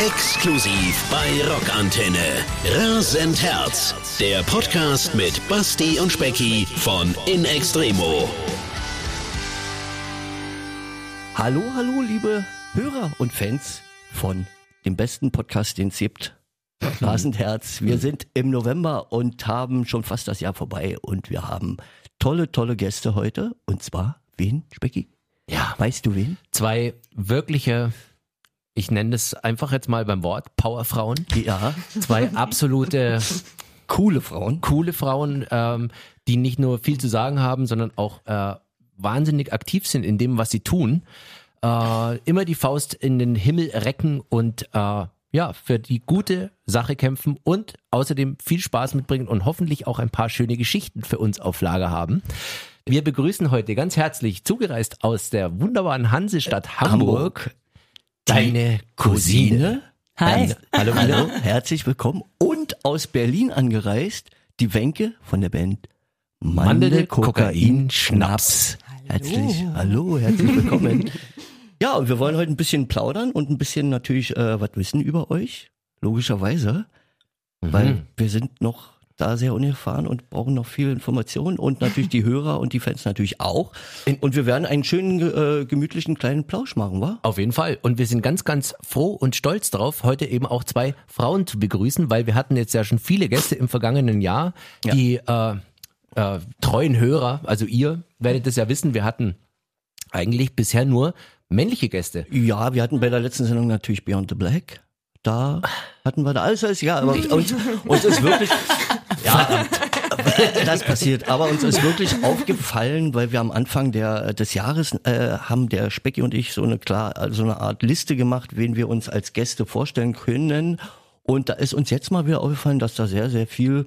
Exklusiv bei Rockantenne. Rasend Herz. Der Podcast mit Basti und Specki von In Extremo. Hallo, hallo, liebe Hörer und Fans von dem besten Podcast, den es gibt. Rasend Herz. Wir sind im November und haben schon fast das Jahr vorbei und wir haben tolle, tolle Gäste heute. Und zwar wen, Specki? Ja, Weißt du wen? zwei wirkliche, ich nenne es einfach jetzt mal beim Wort, Powerfrauen. Ja, Zwei absolute coole Frauen. coole Frauen, ähm, die nicht nur viel zu sagen haben, sondern auch äh, wahnsinnig aktiv sind in dem, was sie tun. Äh, immer die Faust in den Himmel recken und äh, ja, für die gute Sache kämpfen und außerdem viel Spaß mitbringen und hoffentlich auch ein paar schöne Geschichten für uns auf Lager haben. Wir begrüßen heute ganz herzlich zugereist aus der wunderbaren Hansestadt Hamburg, deine Cousine. Hi. Hallo, hallo, herzlich willkommen. Und aus Berlin angereist, die Wenke von der Band Mandel, Mandel, Kokain, Schnaps. Herzlich, hallo, herzlich willkommen. ja, und wir wollen heute ein bisschen plaudern und ein bisschen natürlich äh, was wissen über euch, logischerweise, weil wir sind noch da sehr unerfahren und brauchen noch viel Information und natürlich die Hörer und die Fans natürlich auch. Und wir werden einen schönen, äh, gemütlichen kleinen Plausch machen, wa? Auf jeden Fall. Und wir sind ganz, ganz froh und stolz darauf, heute eben auch zwei Frauen zu begrüßen, weil wir hatten jetzt ja schon viele Gäste im vergangenen Jahr, Ja. die äh, äh, treuen Hörer, also ihr werdet es ja wissen, wir hatten eigentlich bisher nur männliche Gäste. Ja, wir hatten bei der letzten Sendung natürlich Beyond the Black. Da hatten wir da alles, alles ja, aber uns, uns ist wirklich, ja, das passiert. Aber uns ist wirklich aufgefallen, weil wir am Anfang der, des Jahres äh, haben der Specki und ich so eine klar, so eine Art Liste gemacht, wen wir uns als Gäste vorstellen können. Und da ist uns jetzt mal wieder aufgefallen, dass da sehr, sehr viel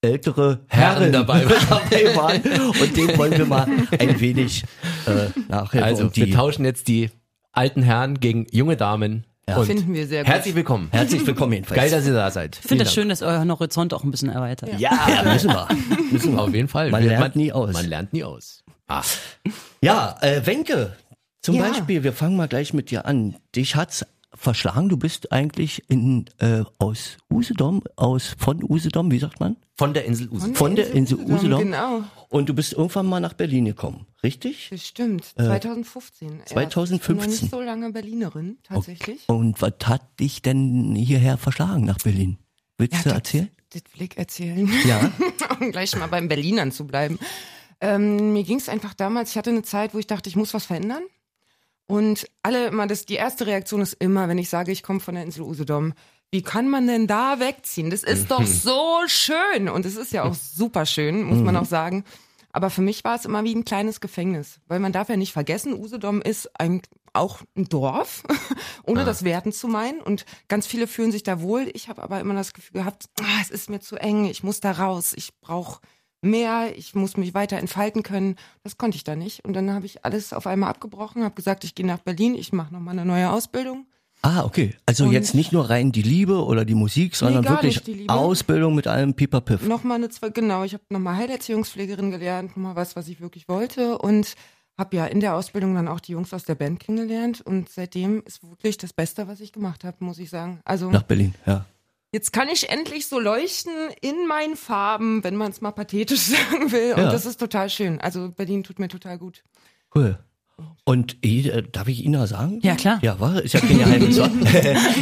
ältere Herren Herren, dabei dabei waren. Und dem wollen wir mal ein wenig äh, nachhelfen. Also wir tauschen jetzt die alten Herren gegen junge Damen. Und Finden wir sehr gut. Herzlich willkommen. Herzlich willkommen jedenfalls. Geil, dass ihr da seid. Ich finde das schön, dass euer Horizont auch ein bisschen erweitert. Ja, ja müssen wir. Müssen wir. Auf jeden Fall. Man Wir- lernt nie aus. Man lernt nie aus. Ah, Ja, äh, Wenke, zum Ja. Beispiel, wir fangen mal gleich mit dir an. Dich hat's verschlagen, du bist eigentlich in, äh, aus Usedom, aus, von Usedom, wie sagt man? von der Insel Usedom. Von der Insel Usedom. Genau, Und du bist irgendwann mal nach Berlin gekommen, richtig? das stimmt. 2015. erst. 2015. Ich bin noch nicht so lange Berlinerin, tatsächlich. Und was hat dich denn hierher verschlagen nach Berlin? Willst du das- erzählen? Das ich erzählen. Ja. um gleich mal beim Berlinern zu bleiben. Ähm, mir ging es einfach damals, ich hatte eine Zeit, wo ich dachte, ich muss was verändern. Und alle immer, das, die erste Reaktion ist immer, wenn ich sage, ich komme von der Insel Usedom, wie kann man denn da wegziehen? Das ist doch so schön. Und es ist ja auch super schön, muss man auch sagen. Aber für mich war es immer wie ein kleines Gefängnis, weil man darf ja nicht vergessen, Usedom ist ein, auch ein Dorf, ohne das werten zu meinen. Und ganz viele fühlen sich da wohl. Ich habe aber immer das Gefühl gehabt, ah, es ist mir zu eng, ich muss da raus, ich brauche mehr, ich muss mich weiter entfalten können. Das konnte ich da nicht. Und dann habe ich alles auf einmal abgebrochen, habe gesagt, ich gehe nach Berlin, ich mache nochmal eine neue Ausbildung. Ah, okay. Also Und- jetzt nicht nur rein die Liebe oder die Musik, sondern gar wirklich. Ausbildung mit allem Pipapiff. Nochmal eine zwei, genau, ich habe nochmal Heilerziehungspflegerin gelernt, nochmal was, was ich wirklich wollte und habe ja in der Ausbildung dann auch die Jungs aus der Band kennengelernt und seitdem ist wirklich das Beste, was ich gemacht habe, muss ich sagen. Also Nach Berlin, ja. Jetzt kann ich endlich so leuchten in meinen Farben, wenn man es mal pathetisch sagen will und Ja. das ist total schön. Also Berlin tut mir total gut. Cool. Und äh, darf ich Ina sagen? Ja, klar. Ja, war, ist ja kein Geheimnis. wa?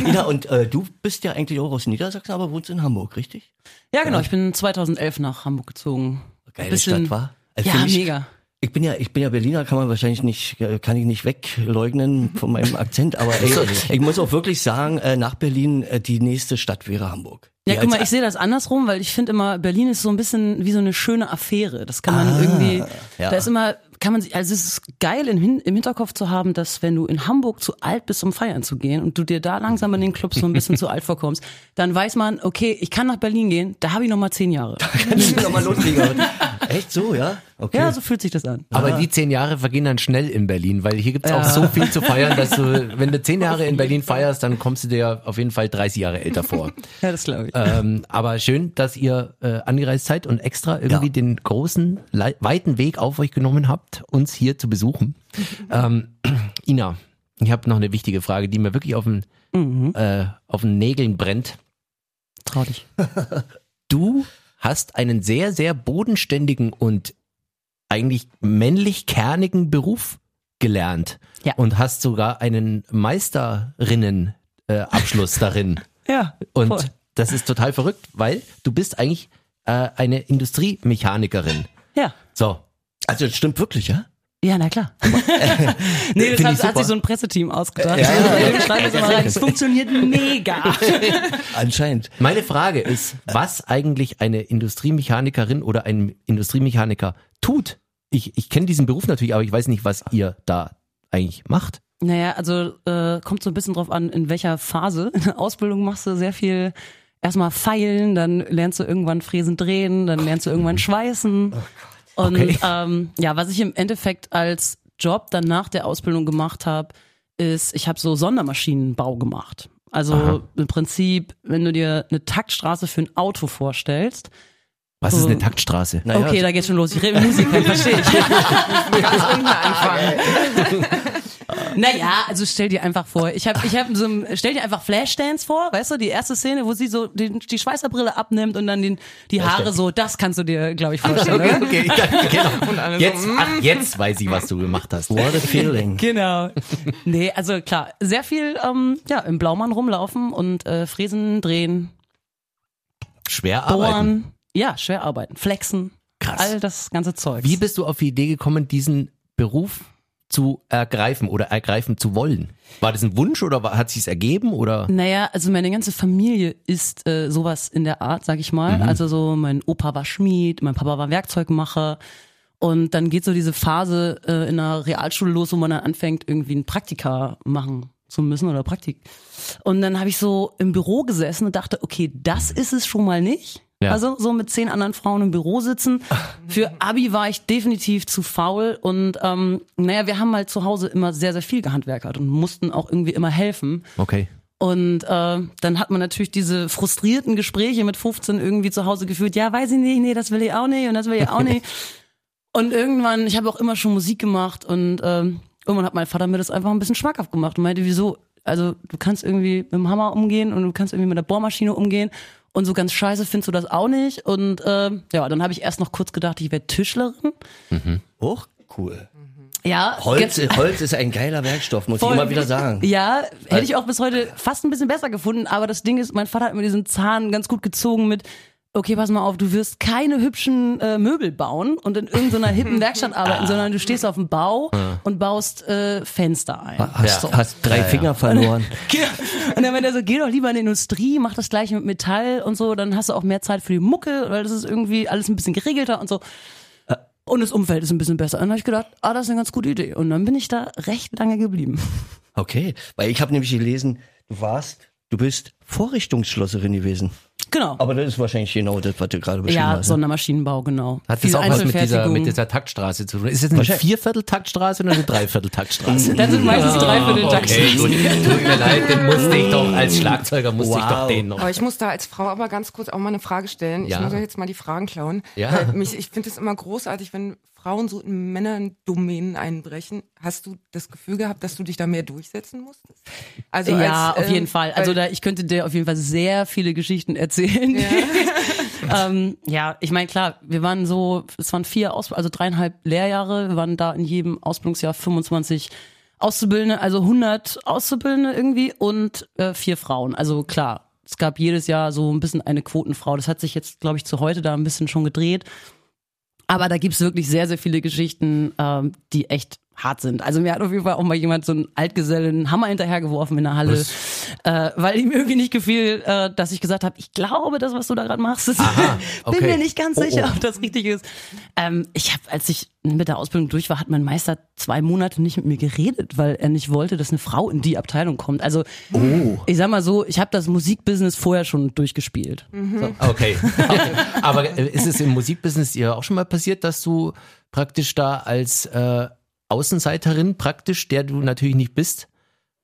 Ina, und äh, du bist ja eigentlich auch aus Niedersachsen, aber wohnst in Hamburg, richtig? Ja, genau. Ich bin 2011 nach Hamburg gezogen. Geile Bisschen- Stadt, war. Also Ja, mega. Ich bin ja, ich bin ja Berliner, kann man wahrscheinlich nicht, äh, kann ich nicht wegleugnen von meinem Akzent, aber ey, ich muss auch wirklich sagen, äh, nach Berlin, äh, die nächste Stadt wäre Hamburg. Ja, Die guck mal, ich sehe das andersrum, weil ich finde immer, Berlin ist so ein bisschen wie so eine schöne Affäre. Das kann man irgendwie, Ah, ja. da ist immer, kann man sich, also es ist geil im, Hin- im Hinterkopf zu haben, dass wenn du in Hamburg zu alt bist, um feiern zu gehen und du dir da langsam in den Clubs so ein bisschen zu alt vorkommst, dann weiß man, okay, ich kann nach Berlin gehen, da habe ich noch mal zehn Jahre. Kannst du nochmal loslegen? Echt so, ja? Okay. Ja, so fühlt sich das an. Aber die zehn Jahre vergehen dann schnell in Berlin, weil hier gibt's auch so viel zu feiern, dass du, wenn du zehn Jahre in Berlin feierst, dann kommst du dir auf jeden Fall 30 Jahre älter vor. Ja, das glaube ich. ähm, aber schön, dass ihr äh, angereist seid und extra irgendwie Ja. den großen, weiten Weg auf euch genommen habt, uns hier zu besuchen. ähm, Ina, ich habe noch eine wichtige Frage, die mir wirklich auf den, Mhm. äh, auf den Nägeln brennt. Trau dich. Du hast einen sehr, sehr bodenständigen und eigentlich männlich kernigen Beruf gelernt Ja. und hast sogar einen Meisterinnen äh, Abschluss darin. Ja. Und voll. das ist total verrückt, weil du bist eigentlich äh, eine Industriemechanikerin. Ja. So, Also das stimmt wirklich, ja? Ja, na klar. nee, das hat, hat sich so ein Presseteam ausgedacht. Ja, ja, das. Es funktioniert mega. Anscheinend. meine Frage ist, was eigentlich eine Industriemechanikerin oder ein Industriemechaniker tut. Ich, ich kenne diesen Beruf natürlich, aber ich weiß nicht, was ihr da eigentlich macht. Naja, also äh, kommt so ein bisschen drauf an, in welcher Phase. In der Ausbildung machst du sehr viel erstmal feilen, dann lernst du irgendwann Fräsen drehen, dann lernst du irgendwann schweißen. Und Okay. ähm, ja, was ich im Endeffekt als Job dann nach der Ausbildung gemacht habe, ist, ich habe so Sondermaschinenbau gemacht. Also Aha. im Prinzip, wenn du dir eine Taktstraße für ein Auto vorstellst, Was ist So. eine Taktstraße? Naja, okay, da geht's schon los. Ich rede Musiker, verstehe ich. Ganz unten anfangen. Naja, also stell dir einfach vor, ich habe ich hab so ein, stell dir einfach Flashdance vor, weißt du, die erste Szene, wo sie so die, die Schweißerbrille abnimmt und dann den, die Haare so, das kannst du dir, glaube ich, vorstellen. Okay, okay, dachte, genau. Jetzt, ach, jetzt weiß ich, was du gemacht hast. What a feeling. Genau. Nee, also klar, sehr viel ähm, ja, im Blaumann rumlaufen und äh, Fräsen, drehen, Schwer arbeiten. Ja, schwer arbeiten, flexen, Krass. all das ganze Zeug. Wie bist du auf die Idee gekommen, diesen Beruf zu ergreifen oder ergreifen zu wollen? War das ein Wunsch oder hat sich's ergeben oder? Naja, also meine ganze Familie ist äh, sowas in der Art, sag ich mal. Also so mein Opa war Schmied, mein Papa war Werkzeugmacher. Und dann geht so diese Phase äh, in der Realschule los, wo man dann anfängt, irgendwie ein Praktika machen zu müssen oder Praktik. Und dann habe ich so im Büro gesessen und dachte, okay, das ist es schon mal nicht. Ja. Also so mit zehn anderen Frauen im Büro sitzen. Für Abi war ich definitiv zu faul und ähm, naja, wir haben halt zu Hause immer sehr, sehr viel gehandwerkert und mussten auch irgendwie immer helfen. Okay. Und äh, dann hat man natürlich diese frustrierten Gespräche mit 15 irgendwie zu Hause geführt. Ja, weiß ich nicht, nee, das will ich auch nicht und das will ich auch nicht. Und irgendwann, ich habe auch immer schon Musik gemacht und ähm, irgendwann hat mein Vater mir das einfach ein bisschen schmackhaft gemacht und meinte, wieso? Also du kannst irgendwie mit dem Hammer umgehen und du kannst irgendwie mit der Bohrmaschine umgehen und so ganz scheiße findest du das auch nicht. Und äh, ja, dann habe ich erst noch kurz gedacht, ich wäre Tischlerin. Hoch cool. Ja, Holz, Holz ist ein geiler Werkstoff, muss Voll. ich immer wieder sagen. Ja, hätte ich auch bis heute fast ein bisschen besser gefunden, aber das Ding ist, mein Vater hat mir diesen Zahn ganz gut gezogen mit, okay, pass mal auf, du wirst keine hübschen äh, Möbel bauen und in irgendeiner hippen Werkstatt arbeiten, sondern du stehst auf dem Bau und baust äh, Fenster ein. Hast, Ja. hast drei Ja, ja. Finger verloren. Und dann meinte er so, geh doch lieber in die Industrie, mach das gleiche mit Metall und so, dann hast du auch mehr Zeit für die Mucke, weil das ist irgendwie alles ein bisschen geregelter und so. Und das Umfeld ist ein bisschen besser. Und dann habe ich gedacht, ah, das ist eine ganz gute Idee. Und dann bin ich da recht lange geblieben. Okay, weil ich habe nämlich gelesen, du warst, du bist Vorrichtungsschlosserin gewesen. Genau. Aber das ist wahrscheinlich genau das, was du gerade beschrieben Ja, hast. ne? Sondermaschinenbau, genau. Hat das Viel auch was mit dieser, mit dieser Taktstraße zu tun? Ist das eine. Vierviertel-Taktstraße oder eine Dreiviertel-Taktstraße? Das sind meistens dreiviertel Okay, gut. Tut mir leid, den musste ich doch, als Schlagzeuger musste ich Wow. doch den noch. Aber ich muss da als Frau aber ganz kurz auch mal eine Frage stellen. Ja. Ich muss euch jetzt mal die Fragen klauen. Ja. Weil mich, ich finde es immer großartig, wenn Frauen so in Männerdomänen einbrechen. Hast du das Gefühl gehabt, dass du dich da mehr durchsetzen musstest? Also ja, als, auf ähm, jeden Fall. Also da, ich könnte dir auf jeden Fall sehr viele Geschichten erzählen. Ja, ähm, ja ich meine, klar, wir waren so, es waren vier, Aus also dreieinhalb Lehrjahre. Wir waren da in jedem Ausbildungsjahr 25 Auszubildende, also 100 Auszubildende irgendwie und äh, vier Frauen. Also klar, es gab jedes Jahr so ein bisschen eine Quotenfrau. Das hat sich jetzt, glaube ich, zu heute da ein bisschen schon gedreht. Aber da gibt's wirklich sehr, sehr viele Geschichten, ähm, die echt hart sind. Also mir hat auf jeden Fall auch mal jemand so einen Altgesellen Hammer hinterhergeworfen in der Halle, äh, weil ihm irgendwie nicht gefiel, äh, dass ich gesagt habe, ich glaube, das, was du da gerade machst, ist, Aha, bin okay. mir nicht ganz Oh, sicher, oh. ob das richtig ist. Ähm, ich habe, als ich mit der Ausbildung durch war, hat mein Meister zwei Monate nicht mit mir geredet, weil er nicht wollte, dass eine Frau in die Abteilung kommt. Also Oh. ich sag mal so, ich habe das Musikbusiness vorher schon durchgespielt. Okay. Aber äh, ist es im Musikbusiness dir auch schon mal passiert, dass du praktisch da als äh, Außenseiterin praktisch, der du natürlich nicht bist,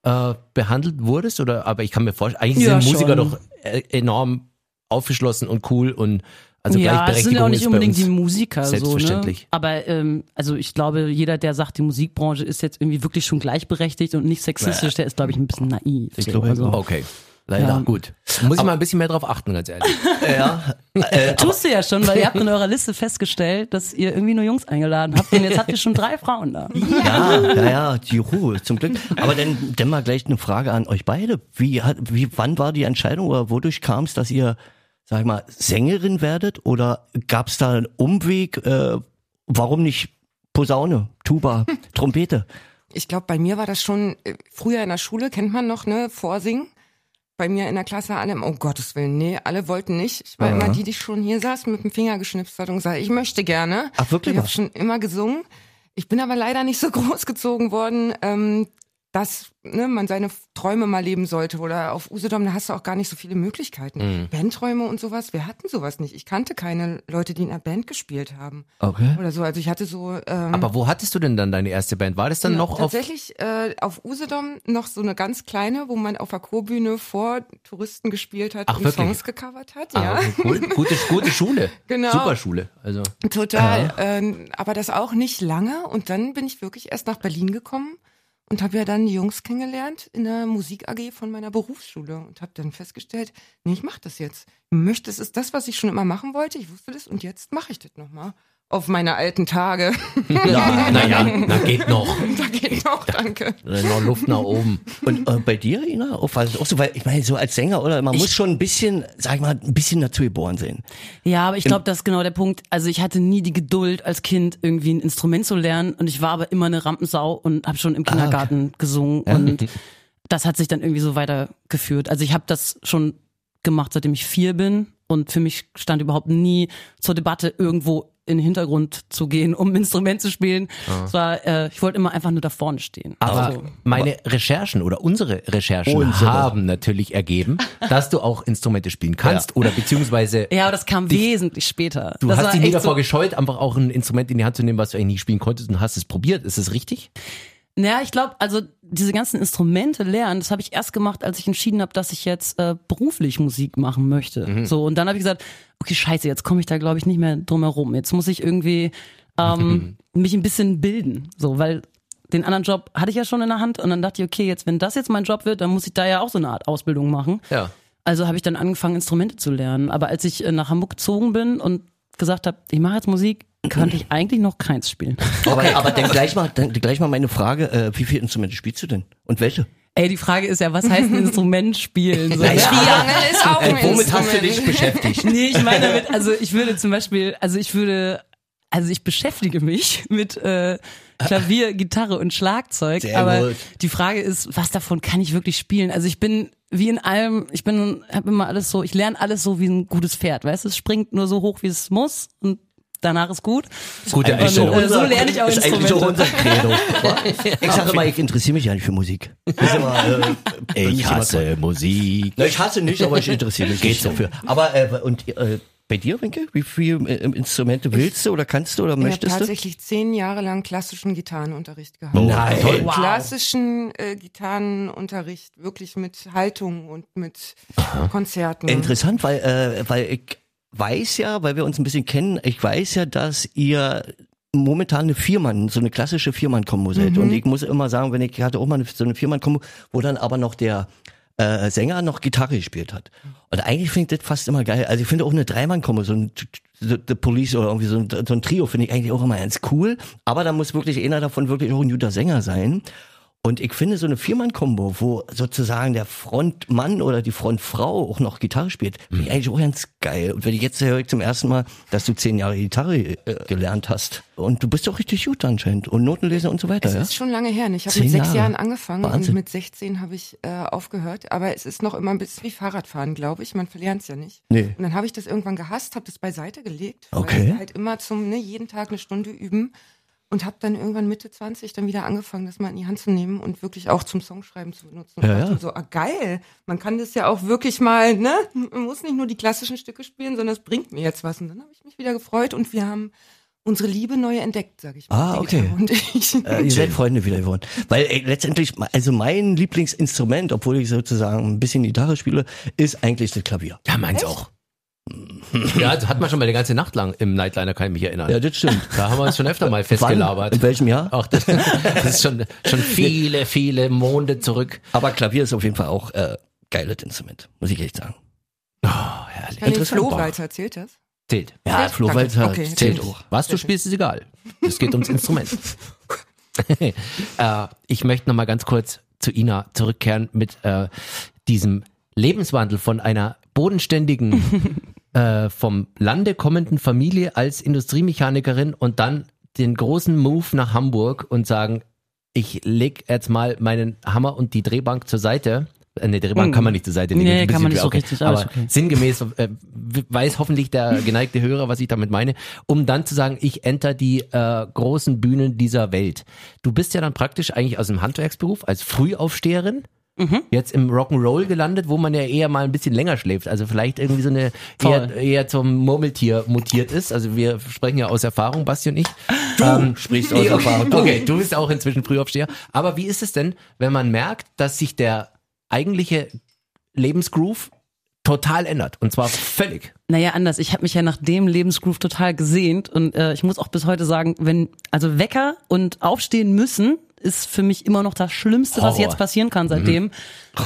äh, behandelt wurdest? Oder aber ich kann mir vorstellen, eigentlich Ja, sind Musiker schon. doch äh, enorm aufgeschlossen und cool und Also ja, Gleichberechtigung sind ja auch nicht unbedingt die Musiker so, ne? selbstverständlich. Aber ähm, also ich glaube, jeder, der sagt, die Musikbranche ist jetzt irgendwie wirklich schon gleichberechtigt und nicht sexistisch, der ist, glaube ich, ein bisschen naiv. Ich so. glaube, also, Okay. Leider. Ja. Gut. Muss ich mal ein bisschen mehr drauf achten, ganz ehrlich. Ja, äh, Tust du ja schon, weil ihr habt in eurer Liste festgestellt, dass ihr irgendwie nur Jungs eingeladen habt und jetzt habt ihr schon drei Frauen da. ja, ja, ja, die Ruhe, zum Glück. Aber dann, dann mal gleich eine Frage an euch beide. Wie hat, wie, wann war die Entscheidung oder wodurch kam es, dass ihr, sag ich mal, Sängerin werdet? Oder gab es da einen Umweg? Äh, warum nicht Posaune, Tuba, Trompete? Ich glaube, bei mir war das schon äh, früher in der Schule, kennt man noch, ne, Vorsingen. Bei mir in der Klasse alle, um Gottes Willen, nee, alle wollten nicht. Ich war Aha. immer die, die schon hier saß, mit dem Finger geschnipst hat und gesagt, ich möchte gerne. Ach, wirklich Ich habe schon immer gesungen. Ich bin aber leider nicht so großgezogen worden, ähm, dass ne, man seine Träume mal leben sollte. Oder auf Usedom, da hast du auch gar nicht so viele Möglichkeiten. Mhm. Bandträume und sowas, wir hatten sowas nicht. Ich kannte keine Leute, die in einer Band gespielt haben. Okay. Oder so. Also ich hatte so... Ähm, Aber wo hattest du denn dann deine erste Band? War das dann Genau, noch auf tatsächlich äh, auf Usedom noch so eine ganz kleine, wo man auf der Chorbühne vor Touristen gespielt hat Ach, und wirklich? Songs gecovert hat. Ah, ja, cool. Gute, gute Schule. Genau. Super Schule. Also total. Ähm, aber das auch nicht lange. Und dann bin ich wirklich erst nach Berlin gekommen und habe ja dann die Jungs kennengelernt in der Musik AG von meiner Berufsschule und habe dann festgestellt, nee, ich mache das jetzt. Ich möchte, es ist das, was ich schon immer machen wollte. Ich wusste das und jetzt mache ich das nochmal. Auf meine alten Tage. ja, naja, na geht noch. da geht noch, danke. Da ist noch Luft nach oben. Und äh, bei dir, Ina, auch, war das auch so, weil ich meine, so als Sänger, oder man muss schon ein bisschen, sag ich mal, ein bisschen dazu geboren sein. Ja, aber ich glaube, das ist genau der Punkt. Also ich hatte nie die Geduld als Kind irgendwie ein Instrument zu lernen und ich war aber immer eine Rampensau und habe schon im Kindergarten gesungen und das hat sich dann irgendwie so weitergeführt. Also ich habe das schon gemacht, seitdem ich vier bin und für mich stand überhaupt nie zur Debatte irgendwo in den Hintergrund zu gehen, um ein Instrument zu spielen. Es war, äh, ich wollte immer einfach nur da vorne stehen. Aber Also, meine Recherchen oder unsere Recherchen Unsere. haben natürlich ergeben, dass du auch Instrumente spielen kannst oder beziehungsweise ja, aber das kam wesentlich später. du das hast dich nie davor so, gescheut, einfach auch ein Instrument in die Hand zu nehmen, was du eigentlich nie spielen konntest und hast es probiert. Ist es richtig? Naja, ich glaube, also diese ganzen Instrumente lernen, das habe ich erst gemacht, als ich entschieden habe, dass ich jetzt äh, beruflich Musik machen möchte. So und dann habe ich gesagt, okay, scheiße, jetzt komme ich da glaube ich nicht mehr drum herum. Jetzt muss ich irgendwie ähm, mich ein bisschen bilden, so, weil den anderen Job hatte ich ja schon in der Hand und dann dachte ich, okay, jetzt wenn das jetzt mein Job wird, dann muss ich da ja auch so eine Art Ausbildung machen. Ja. Also habe ich dann angefangen, Instrumente zu lernen. Aber als ich äh, nach Hamburg gezogen bin und gesagt habe, ich mache jetzt Musik, konnte ich eigentlich noch keins spielen. Aber, aber dann gleich mal, dann gleich mal meine Frage, äh, wie viele Instrumente spielst du denn? Und welche? Ey, die Frage ist ja, was heißt ein Instrument spielen? So, Triangel ist auch ein Äh, womit hast du Instrument. dich beschäftigt? Nee, ich meine damit, also ich würde zum Beispiel, also ich würde, also ich beschäftige mich mit äh, Klavier, Gitarre und Schlagzeug, Sehr aber gut. die Frage ist, was davon kann ich wirklich spielen? Also ich bin wie in allem, ich bin, habe immer alles so, ich lerne alles so wie ein gutes Pferd, weißt du, es springt nur so hoch, wie es muss und danach ist gut. Gute Und, Einstellung. äh, so lerne ich auch ist eigentlich Instrumente. unser Credo. Ich sage immer, ich interessiere mich ja nicht für Musik. Immer, äh, Ich hasse Musik. Na, ich hasse nicht, aber ich interessiere mich nicht dafür. Aber äh, und äh, bei dir, Winke, wie viele äh, Instrumente willst du oder kannst du oder Ich habe möchtest du? tatsächlich zehn Jahre lang klassischen Gitarrenunterricht gehabt. Nein. Toll. Wow. Klassischen äh, Gitarrenunterricht, wirklich mit Haltung und mit Konzerten. Interessant, weil, äh, weil ich weiß ja, weil wir uns ein bisschen kennen, ich weiß ja, dass ihr momentan eine Viermann, so eine klassische Viermann-Kombo seid. Und ich muss immer sagen, wenn ich ich hatte auch mal eine, so eine Viermann-Kombo, wo dann aber noch der äh, Sänger noch Gitarre gespielt hat. Und eigentlich finde ich das fast immer geil. Also ich finde auch eine Dreimann-Kombo, so ein The, The Police oder irgendwie so ein, so ein Trio finde ich eigentlich auch immer ganz cool. Aber da muss wirklich einer davon wirklich auch ein guter Sänger sein. Und ich finde so eine Viermann-Kombo, wo sozusagen der Frontmann oder die Frontfrau auch noch Gitarre spielt, finde ich eigentlich auch ganz geil. Und wenn ich jetzt höre ich zum ersten Mal, dass du zehn Jahre Gitarre äh, gelernt hast und du bist auch richtig gut anscheinend und Notenlesen und so weiter, Es ja? ist schon lange her. Ich habe mit sechs Jahre. Jahren angefangen Wahnsinn. und mit 16 habe ich äh, aufgehört. Aber es ist noch immer ein bisschen wie Fahrradfahren, glaube ich. Man verlernt es ja nicht. Nee. Und dann habe ich das irgendwann gehasst, habe das beiseite gelegt. Okay. Weil halt immer zum, ne, jeden Tag eine Stunde üben. Und habe dann irgendwann Mitte 20 dann wieder angefangen, das mal in die Hand zu nehmen und wirklich auch zum Songschreiben zu benutzen. Und Ja, dachte ja. so, ah, geil, man kann das ja auch wirklich mal, ne? Man muss nicht nur die klassischen Stücke spielen, sondern es bringt mir jetzt was. Und dann habe ich mich wieder gefreut und wir haben unsere Liebe neu entdeckt, sage ich mal. Ah, okay. Und ich. Äh, ihr seid Freunde wieder geworden. Weil ey, letztendlich, also mein Lieblingsinstrument, obwohl ich sozusagen ein bisschen Gitarre spiele, ist eigentlich das Klavier. Ja, meins auch. Ja, das hat man schon mal eine ganze Nacht lang im Nightliner, kann ich mich erinnern. Ja, das stimmt. Da haben wir uns schon öfter mal festgelabert. In welchem Jahr? Ach, das, das ist schon, schon viele, viele Monde zurück. Aber Klavier ist auf jeden Fall auch äh, geiles Instrument, muss ich echt sagen. Herrlich. Kann den Interessant. Flo weiter erzählt das? Zählt. Ja, Zählt? Flo Danke. Walter Okay, zählt zählt. auch. Was du spielst, ist egal. Es geht ums Instrument. äh, ich möchte noch mal ganz kurz zu Ina zurückkehren mit äh, diesem Lebenswandel von einer bodenständigen, äh, vom Lande kommenden Familie als Industriemechanikerin und dann den großen Move nach Hamburg und sagen, ich leg jetzt mal meinen Hammer und die Drehbank zur Seite. Äh, Nee, Drehbank kann man nicht zur Seite legen. Nee, kann man nicht so okay. richtig, aber okay. sinngemäß äh, weiß hoffentlich der geneigte Hörer, was ich damit meine, um dann zu sagen, ich enter die äh, großen Bühnen dieser Welt. Du bist ja dann praktisch eigentlich aus dem Handwerksberuf als Frühaufsteherin. Mhm. Jetzt im Rock'n'Roll gelandet, wo man ja eher mal ein bisschen länger schläft. Also vielleicht irgendwie so eine eher, eher zum Murmeltier mutiert ist. Also wir sprechen ja aus Erfahrung, Basti und ich. Du Ähm, sprichst aus Erfahrung. Okay, okay, du bist auch inzwischen Frühaufsteher. Aber wie ist es denn, wenn man merkt, dass sich der eigentliche Lebensgroove total ändert? Und zwar völlig. Naja, anders. Ich habe mich ja nach dem Lebensgroove total gesehnt und äh, ich muss auch bis heute sagen, wenn also Wecker und aufstehen müssen ist für mich immer noch das Schlimmste, was Horror. jetzt passieren kann seitdem,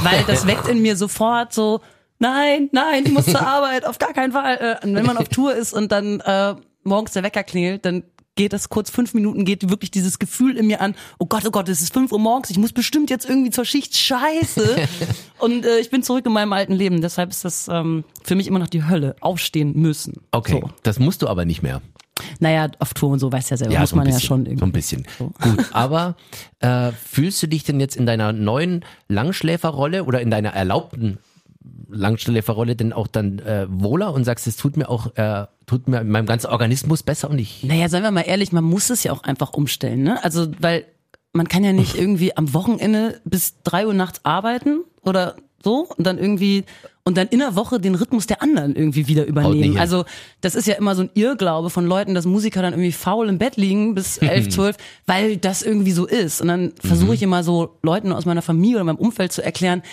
weil das weckt in mir sofort so nein, nein, ich muss zur Arbeit, auf gar keinen Fall. Äh, und wenn man auf Tour ist und dann äh, morgens der Wecker klingelt, dann geht das kurz fünf Minuten, geht wirklich dieses Gefühl in mir an, oh Gott, oh Gott, es ist fünf Uhr morgens, ich muss bestimmt jetzt irgendwie zur Schicht, scheiße. und äh, ich bin zurück in meinem alten Leben, deshalb ist das ähm, für mich immer noch die Hölle, aufstehen müssen. Okay, So. das musst du aber nicht mehr. Naja, auf Tour und so, weißt du ja selber, muss so man bisschen, ja schon So irgendwie. ein bisschen. Gut, aber äh, fühlst du dich denn jetzt in deiner neuen Langschläferrolle oder in deiner erlaubten Langschläferrolle denn auch dann äh, wohler und sagst, es tut mir auch, äh, tut mir meinem ganzen Organismus besser und ich. Naja, seien wir mal ehrlich, man muss es ja auch einfach umstellen, ne? Also, weil man kann ja nicht irgendwie am Wochenende bis drei Uhr nachts arbeiten oder so und dann irgendwie und dann in der Woche den Rhythmus der anderen irgendwie wieder übernehmen. Also das ist ja immer so ein Irrglaube von Leuten, dass Musiker dann irgendwie faul im Bett liegen bis elf, zwölf, weil das irgendwie so ist. Und dann versuche ich immer so Leuten aus meiner Familie oder meinem Umfeld zu erklären,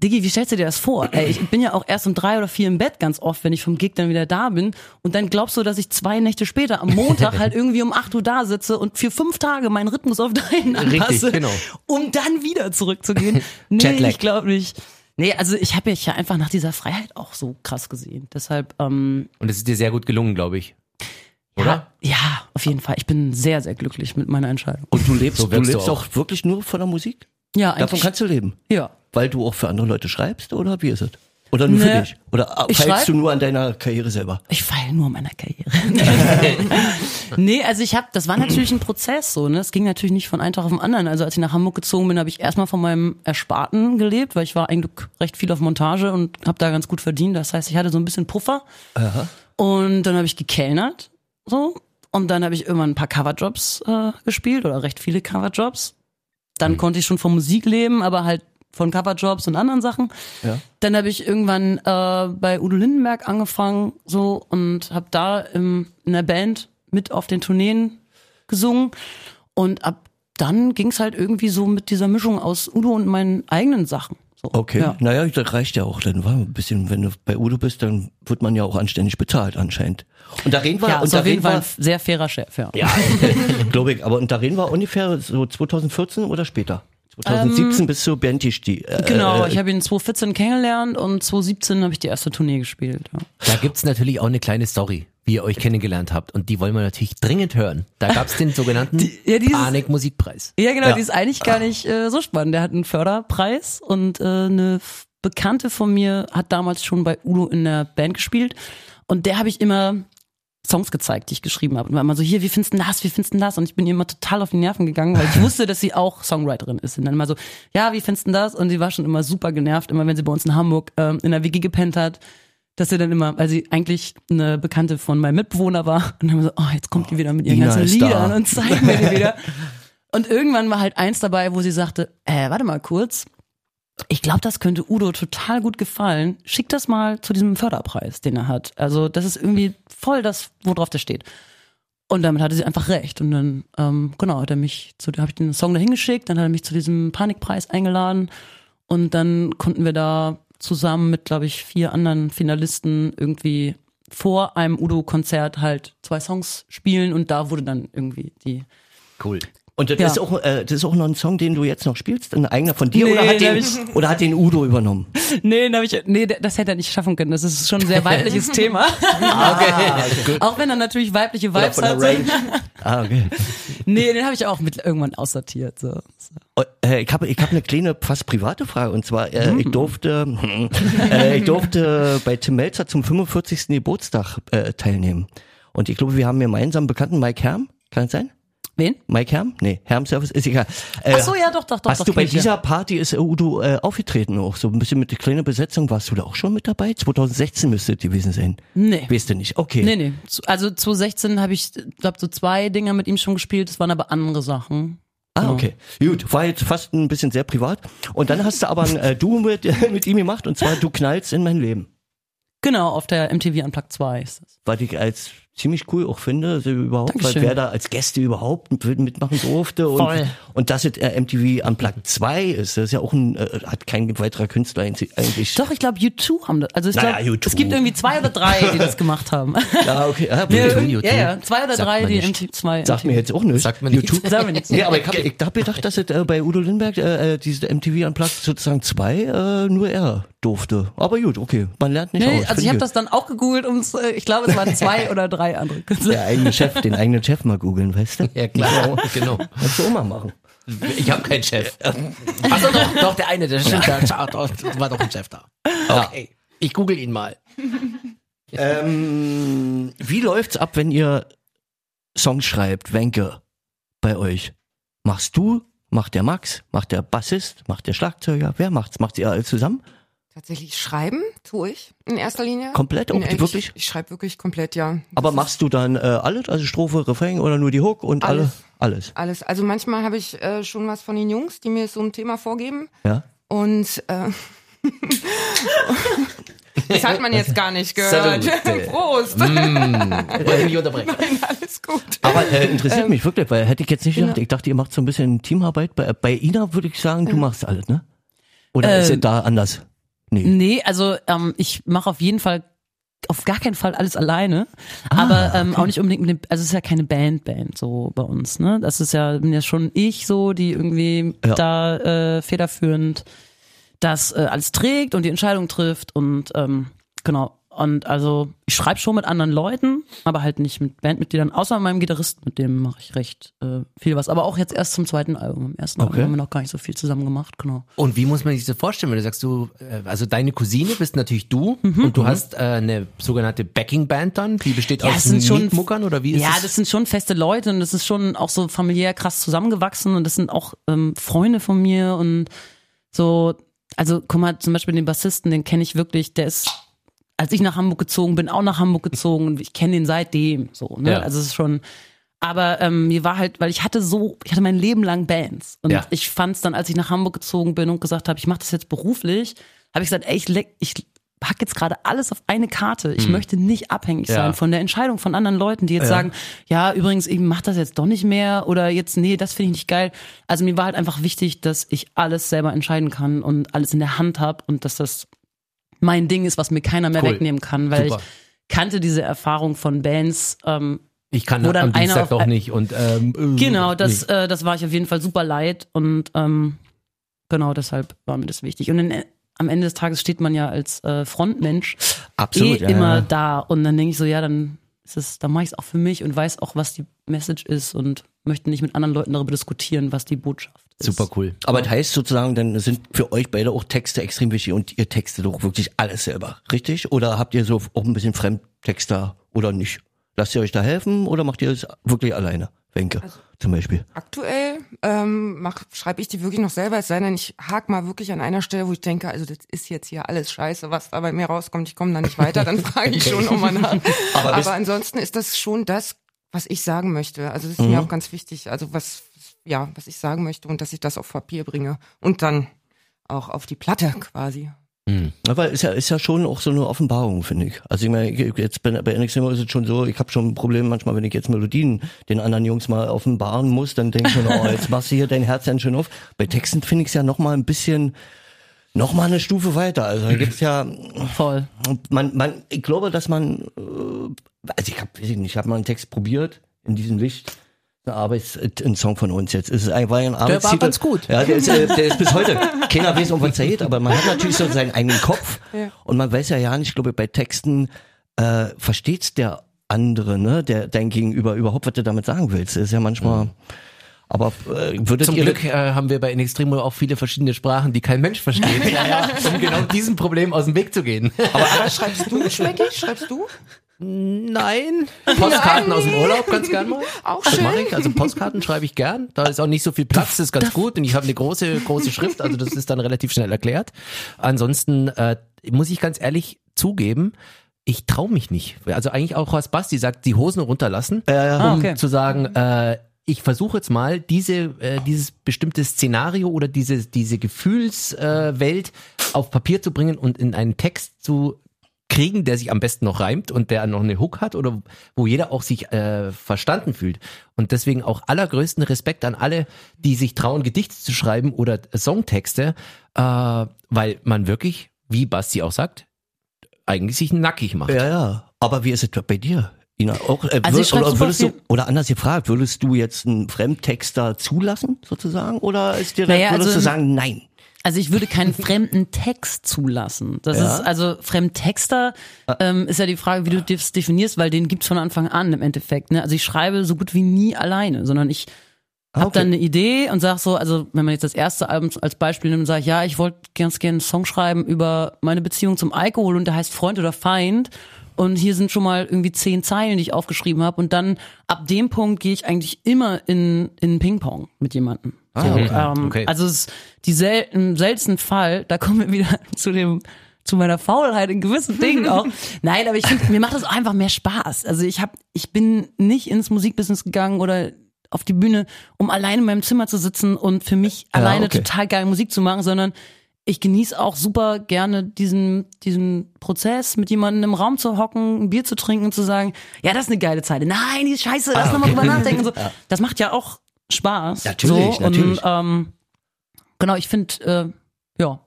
Diggi, wie stellst du dir das vor? Ey, ich bin ja auch erst um drei oder vier im Bett ganz oft, wenn ich vom Gig dann wieder da bin. Und dann glaubst du, dass ich zwei Nächte später am Montag halt irgendwie um acht Uhr da sitze und für fünf Tage meinen Rhythmus auf deinen anpasse, genau. um dann wieder zurückzugehen. Nee, Jetlag. ich glaube nicht. Nee, also ich habe mich ja einfach nach dieser Freiheit auch so krass gesehen. Deshalb, ähm, Und es ist dir sehr gut gelungen, glaube ich. Oder? Ja, ja, auf jeden Fall. Ich bin sehr, sehr glücklich mit meiner Entscheidung. Und du lebst, So du wirkst du lebst auch. auch. wirklich nur von der Musik? Ja, Davon eigentlich. kannst du leben? ja. Weil du auch für andere Leute schreibst oder wie ist es? Oder nur für Nee. dich? Oder Ich feilst schreib- du nur an deiner Karriere selber? Ich feile nur an meiner Karriere. nee, also ich habe, das war natürlich ein Prozess so, ne? Es ging natürlich nicht von einem Tag auf den anderen. Also als ich nach Hamburg gezogen bin, habe ich erstmal von meinem Ersparten gelebt, weil ich war eigentlich recht viel auf Montage und habe da ganz gut verdient. Das heißt, ich hatte so ein bisschen Puffer. Und dann habe ich gekellnert, so. Und dann habe ich irgendwann ein paar Coverjobs äh, gespielt oder recht viele Coverjobs. Dann konnte ich schon von Musik leben, aber halt von Coverjobs und anderen Sachen. Ja. Dann habe ich irgendwann äh, bei Udo Lindenberg angefangen so und habe da im, in der Band mit auf den Tourneen gesungen und ab dann ging's halt irgendwie so mit dieser Mischung aus Udo und meinen eigenen Sachen. So, Okay, Ja. naja, das reicht ja auch. Dann war ein bisschen, wenn du bei Udo bist, dann wird man ja auch anständig bezahlt anscheinend. Und da reden wir, Ja, und ist da reden Fall wir, ein sehr fairer Chef, ja. ja, glaube ich, aber und da reden wir ungefähr so 2014 oder später? 2017 bis zur Bandtisch, die, äh, Genau, äh, ich habe ihn 2014 kennengelernt und 2017 habe ich die erste Tournee gespielt. Ja. Da gibt's natürlich auch eine kleine Story, wie ihr euch kennengelernt habt. Und die wollen wir natürlich dringend hören. Da gab's den sogenannten ja, dieses- Panik-Musikpreis. Ja, genau, Ja. die ist eigentlich gar nicht äh, so spannend. Der hat einen Förderpreis und äh, eine Bekannte von mir hat damals schon bei Udo in der Band gespielt und der habe ich immer Songs gezeigt, die ich geschrieben habe. Und war immer so, hier, wie findest du das, wie findest du das? Und ich bin ihr immer total auf die Nerven gegangen, weil ich wusste, dass sie auch Songwriterin ist. Und dann immer so, ja, wie findest du das? Und sie war schon immer super genervt, immer wenn sie bei uns in Hamburg ähm, in der WG gepennt hat, dass sie dann immer, weil sie eigentlich eine Bekannte von meinem Mitbewohner war, und dann immer so, oh, jetzt kommt die wieder mit ihren Ina ganzen ist da. Liedern und zeigt mir die wieder. Und irgendwann war halt eins dabei, wo sie sagte, äh, warte mal kurz, ich glaube, das könnte Udo total gut gefallen. Schick das mal zu diesem Förderpreis, den er hat. Also das ist irgendwie voll das, worauf der steht. Und damit hatte sie einfach recht. Und dann, ähm, genau, hat er mich zu, habe ich den Song dahin geschickt, dann hat er mich zu diesem Panikpreis eingeladen und dann konnten wir da zusammen mit, glaube ich, vier anderen Finalisten irgendwie vor einem Udo-Konzert halt zwei Songs spielen und da wurde dann irgendwie die. Cool. Und das, Ja. ist auch, äh, das ist auch noch ein Song, den du jetzt noch spielst, ein eigener von dir Nee, oder, hat den ich- oder hat den Udo übernommen? Nee, hab ich, nee, das hätte er nicht schaffen können. Das ist schon ein sehr weibliches Thema. Auch wenn er natürlich weibliche Vibes hat. Ah, okay. Nee, den habe ich auch mit irgendwann aussortiert. So. Oh, äh, Ich habe ich hab eine kleine, fast private Frage. Und zwar, äh, ich durfte äh, ich durfte bei Tim Melzer zum 45. Geburtstag äh, teilnehmen. Und ich glaube, wir haben gemeinsam einen Bekannten, Mike Herm. Kann es sein? Wen? Mike Herm? Nee, Herm Service ist egal. Äh, Ach so, ja, doch, doch, doch. Hast doch, du bei ich, ja. dieser Party ist äh, Udo äh, aufgetreten auch? So ein bisschen mit der kleinen Besetzung. Warst du da auch schon mit dabei? 2016 müsste es gewesen sein. Nee. Weißt du nicht? Okay. Nee, nee. Also 2016 habe ich, glaube so zwei Dinger mit ihm schon gespielt. Das waren aber andere Sachen. Ah, okay. Gut, war jetzt fast ein bisschen sehr privat. Und dann hast du aber ein äh, Duo mit, mit ihm gemacht und zwar Du knallst in mein Leben. Genau, auf der MTV Unplugged 2 ist das. Was ich als ziemlich cool auch finde, also überhaupt, weil wer da als Gäste überhaupt mit- mitmachen durfte und, Voll. und dass es äh, MTV Unplugged 2 ist, das ist ja auch ein, äh, hat kein weiterer Künstler eigentlich. Doch, ich glaube, U2 haben das. Also ich Naja, glaube, U2. es gibt irgendwie zwei oder drei, die das gemacht haben. Ja, okay. Ja, Ja, bitte. U2. ja, ja, zwei oder Sagt drei, die. MTV 2. Sagt mir jetzt auch nicht. Sagt man nicht. YouTube. Sagen wir nichts. Nee, aber ich habe ich hab gedacht, dass es äh, bei Udo Lindenberg äh, äh, diese MTV Unplugged sozusagen zwei äh, nur er durfte. Aber gut, okay, man lernt nicht Nee, aus. also ich habe das dann auch gegoogelt äh, ich glaube, es waren zwei oder drei andere Künstler. Der eigene Chef, den eigenen Chef mal googeln, weißt du? Ja, klar. genau. Kannst du auch mal machen. Ich habe keinen Chef. Achso, doch, doch, der eine, der stimmt, der war doch ein Chef da. Okay. Ich google ihn mal. Ähm, wie läuft's ab, wenn ihr Songs schreibt, Wenke, bei euch? Machst du, macht der Max, macht der Bassist, macht der Schlagzeuger? Wer macht's? Macht ihr alle zusammen? Tatsächlich schreiben tue ich in erster Linie. Komplett auch, Nee, ich, wirklich? Ich schreibe wirklich komplett, ja. Aber machst du dann äh, alles, also Strophe, Refrain oder nur die Hook und Alles. alle? Alles. Alles. Also manchmal habe ich äh, schon was von den Jungs, die mir so ein Thema vorgeben. Ja. Und äh, das hat man jetzt gar nicht gehört. Salute. Prost. Wollte mich unterbrechen. Alles gut. Aber äh, interessiert mich wirklich, weil hätte ich jetzt nicht gedacht. genau. Ich dachte, ihr macht so ein bisschen Teamarbeit. Bei, bei Ina würde ich sagen, du machst alles, ne? Oder ist Ähm, es da anders? Nee. Nee, also ähm, ich mache auf jeden Fall auf gar keinen Fall alles alleine, aber ähm, auch nicht unbedingt mit dem, also es ist ja keine Band Band so bei uns, ne? Das ist ja bin ja schon ich so, die irgendwie Ja. da äh, federführend das äh, alles trägt und die Entscheidung trifft und ähm, genau und also ich schreibe schon mit anderen Leuten, aber halt nicht mit Bandmitgliedern, außer meinem Gitarristen, mit dem mache ich recht äh, viel was, aber auch jetzt erst zum zweiten Album. Im ersten Okay. Album haben wir noch gar nicht so viel zusammen gemacht, genau. Und wie muss man sich das vorstellen, wenn du sagst, du, äh, also deine Cousine bist natürlich du und du hast äh, eine sogenannte Backing-Band dann, die besteht Ja, aus Mietmuckern oder wie ist Ja, es? das sind schon feste Leute und das ist schon auch so familiär krass zusammengewachsen und das sind auch ähm, Freunde von mir und so, also guck mal, zum Beispiel den Bassisten, den kenne ich wirklich, der ist, als ich nach Hamburg gezogen bin, auch nach Hamburg gezogen und ich kenne den seitdem so, ne? Ja. Also es ist schon, aber ähm, mir war halt, weil ich hatte so, ich hatte mein Leben lang Bands und Ja. ich fand es dann, als ich nach Hamburg gezogen bin und gesagt habe, ich mache das jetzt beruflich, habe ich gesagt, ey, ich, leck, ich pack jetzt gerade alles auf eine Karte. Ich möchte nicht abhängig Ja. sein von der Entscheidung von anderen Leuten, die jetzt Ja. sagen, ja, übrigens, ich mach das jetzt doch nicht mehr oder jetzt, nee, das finde ich nicht geil. Also mir war halt einfach wichtig, dass ich alles selber entscheiden kann und alles in der Hand habe und dass das mein Ding ist, was mir keiner mehr Cool. wegnehmen kann, weil Super. ich kannte diese Erfahrung von Bands. Ähm, Ich kann dann am Dienstag auf doch nicht und ähm, äh, genau, das, äh, das war ich auf jeden Fall super leid und ähm, genau deshalb war mir das wichtig. Und dann, äh, am Ende des Tages steht man ja als äh, Frontmensch Absolut. eh ja, immer ja. da und dann denke ich so, ja, dann ist es, dann mache ich es auch für mich und weiß auch, was die Message ist und möchte nicht mit anderen Leuten darüber diskutieren, was die Botschaft. Super cool. Aber das heißt sozusagen, dann sind für euch beide auch Texte extrem wichtig und ihr textet doch wirklich alles selber, richtig? Oder habt ihr so auch ein bisschen Fremdtexter oder nicht? Lasst ihr euch da helfen oder macht ihr es wirklich alleine? Wenke zum Beispiel. Aktuell ähm, mach, schreibe ich die wirklich noch selber, es sei denn, ich hake mal wirklich an einer Stelle, wo ich denke, also das ist jetzt hier alles scheiße, was da bei mir rauskommt, ich komme da nicht weiter, dann frage ich schon nochmal nach. Aber Aber, ansonsten ist das schon das, was ich sagen möchte. Also das ist Mhm. mir auch ganz wichtig, also was, ja, was ich sagen möchte und dass ich das auf Papier bringe und dann auch auf die Platte quasi. Ja, weil ist ja, ist ja schon auch so eine Offenbarung, finde ich. Also ich meine, ich- jetzt bei, bei NXT ist es schon so, ich habe schon ein Problem manchmal, wenn ich jetzt Melodien den anderen Jungs mal offenbaren muss, dann denke ich mir, oh, jetzt machst du hier dein Herz ganz schön auf. Bei Texten finde ich es ja noch mal ein bisschen noch mal eine Stufe weiter. Also da gibt's ja, Voll. man, man, ich glaube, dass man, äh, also ich habe, ich habe mal einen Text probiert in diesem Licht. Eine Arbeits, ein Song von uns jetzt. Es ist ein, war ein Arbeitstitel. ganz gut. Ja, der ist, äh, der ist bis heute. Keiner weiß, um was er geht, aber man hat natürlich so seinen eigenen Kopf. Und man weiß ja ja nicht, ich glaube, bei Texten äh, versteht's der andere, ne, der dein Gegenüber überhaupt, was du damit sagen willst. Das ist ja manchmal. Aber äh, würdet Zum ihr Glück äh, haben wir bei In Extremo auch viele verschiedene Sprachen, die kein Mensch versteht, um genau diesem Problem aus dem Weg zu gehen. Aber schreibst du, Schmecki? Schreibst du? Nein. Postkarten aus dem Urlaub, ganz gern mal. Auch Das schön. mache ich. Also Postkarten schreibe ich gern. Da ist auch nicht so viel Platz, das ist ganz gut. Und ich habe eine große, große Schrift, also das ist dann relativ schnell erklärt. Ansonsten äh, muss ich ganz ehrlich zugeben, ich traue mich nicht. Also eigentlich auch was Basti sagt, die Hosen runterlassen, Ah, um okay. zu sagen, äh, ich versuche jetzt mal diese äh, dieses bestimmte Szenario oder diese diese Gefühlswelt äh, Welt auf Papier zu bringen und in einen Text zu kriegen, der sich am besten noch reimt und der noch eine Hook hat oder wo jeder auch sich äh, verstanden fühlt. Und deswegen auch allergrößten Respekt an alle, die sich trauen, Gedichte zu schreiben oder Songtexte, äh, weil man wirklich, wie Basti auch sagt, eigentlich sich nackig macht. Ja, ja. Aber wie ist es bei dir? Ina, auch, äh, Also würd- oder, würdest du, oder anders gefragt, würdest du jetzt einen Fremdtexter zulassen, sozusagen? Oder ist dir Naja, würdest also du sagen, nein? Also ich würde keinen fremden Text zulassen. Das Ja. ist also Fremdtexter ähm, ist ja die Frage, wie du das definierst, weil den gibt's von Anfang an im Endeffekt. Ne? Also ich schreibe so gut wie nie alleine, sondern ich Ah, hab okay. dann eine Idee und sag so, also wenn man jetzt das erste Album als Beispiel nimmt, sage ich, ja, ich wollte ganz gerne einen Song schreiben über meine Beziehung zum Alkohol und der heißt Freund oder Feind. Und hier sind schon mal irgendwie zehn Zeilen, die ich aufgeschrieben habe. Und dann ab dem Punkt gehe ich eigentlich immer in, in Ping-Pong mit jemandem. So, ähm, okay. Also es ist die sel im seltensten Fall, da kommen wir wieder zu dem zu meiner Faulheit in gewissen Dingen auch. Nein, aber ich finde, mir macht das einfach mehr Spaß. Also ich habe, ich bin nicht ins Musikbusiness gegangen oder auf die Bühne, um alleine in meinem Zimmer zu sitzen und für mich alleine okay. total geile Musik zu machen, sondern ich genieße auch super gerne diesen, diesen Prozess, mit jemandem im Raum zu hocken, ein Bier zu trinken und zu sagen, ja, das ist eine geile Zeit. Nein, die ist scheiße, lass nochmal drüber nachdenken. So. Das macht ja auch Spaß. Natürlich, so, natürlich. Und, ähm, genau, ich finde, äh, ja,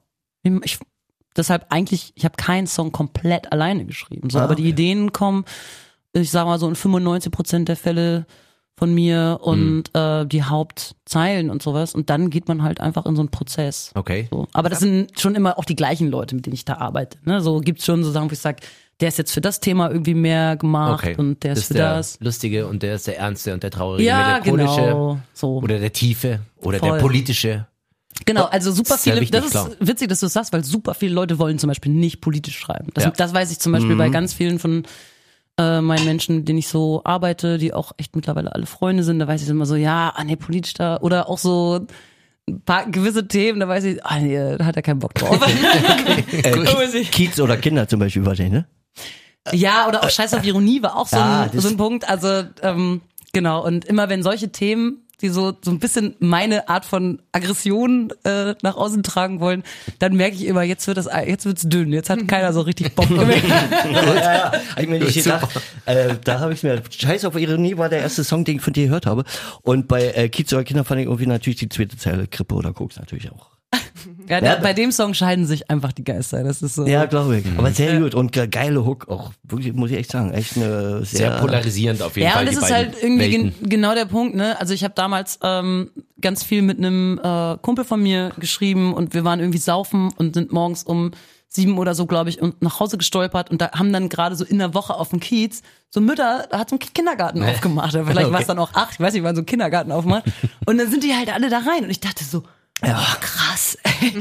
ich, deshalb eigentlich, ich habe keinen Song komplett alleine geschrieben. So, Ah, aber die okay. Ideen kommen, ich sag mal so in 95 Prozent der Fälle von mir und Hm. äh, die Hauptzeilen und sowas. Und dann geht man halt einfach in so einen Prozess. Okay. So. Aber das sind schon immer auch die gleichen Leute, mit denen ich da arbeite. Ne? So gibt's schon so Sachen, wo ich sage, der ist jetzt für das Thema irgendwie mehr gemacht Okay. und der ist, das für der das. Lustige und der ist der Ernste und der Traurige, Ja, melancholische genau. So. oder der Tiefe oder Voll. der Politische. Genau, also super viele, wichtig, das ist klar. witzig, dass du das sagst, weil super viele Leute wollen zum Beispiel nicht politisch schreiben. Das, Ja. das weiß ich zum Beispiel bei ganz vielen von äh, meinen Menschen, mit denen ich so arbeite, die auch echt mittlerweile alle Freunde sind, da weiß ich immer so, ja, ah nee, politisch da, oder auch so ein paar gewisse Themen, da weiß ich, ah nee, da hat er keinen Bock drauf. Äh, Kiez oder Kinder zum Beispiel wahrscheinlich, ne? Ja, oder auch Scheiß auf Ironie war auch so, ein, so ein Punkt. Also ähm, genau, und immer wenn solche Themen, die so, so ein bisschen meine Art von Aggression äh, nach außen tragen wollen, dann merke ich immer, jetzt wird das jetzt wird's dünn, jetzt hat keiner so richtig Bock mehr. ja, ja. Ich meine, ich gedacht, äh, da habe ich mir, Scheiß auf Ironie war der erste Song, den ich von dir gehört habe. Und bei äh, Kiez oder Kinder fand ich irgendwie natürlich die zweite Zeile, Krippe oder Koks natürlich auch. ja, da, bei dem Song scheiden sich einfach die Geister. Das ist so. Ja, glaube ich. Aber sehr gut und ge- geile Hook auch. Wirklich, muss ich echt sagen. Echt eine sehr, Sehr polarisierend auf jeden Ja, Fall. und das die ist halt irgendwie gen genau der Punkt, ne? Also ich habe damals ähm, ganz viel mit einem äh, Kumpel von mir geschrieben und wir waren irgendwie saufen und sind morgens um sieben oder so, glaube ich, und nach Hause gestolpert und da haben dann gerade so in der Woche auf dem Kiez so Mütter, da hat so ein Kindergarten aufgemacht, oder vielleicht war es dann auch acht, ich weiß nicht, wann so ein Kindergarten aufmacht und dann sind die halt alle da rein und ich dachte so, ja, krass, ey.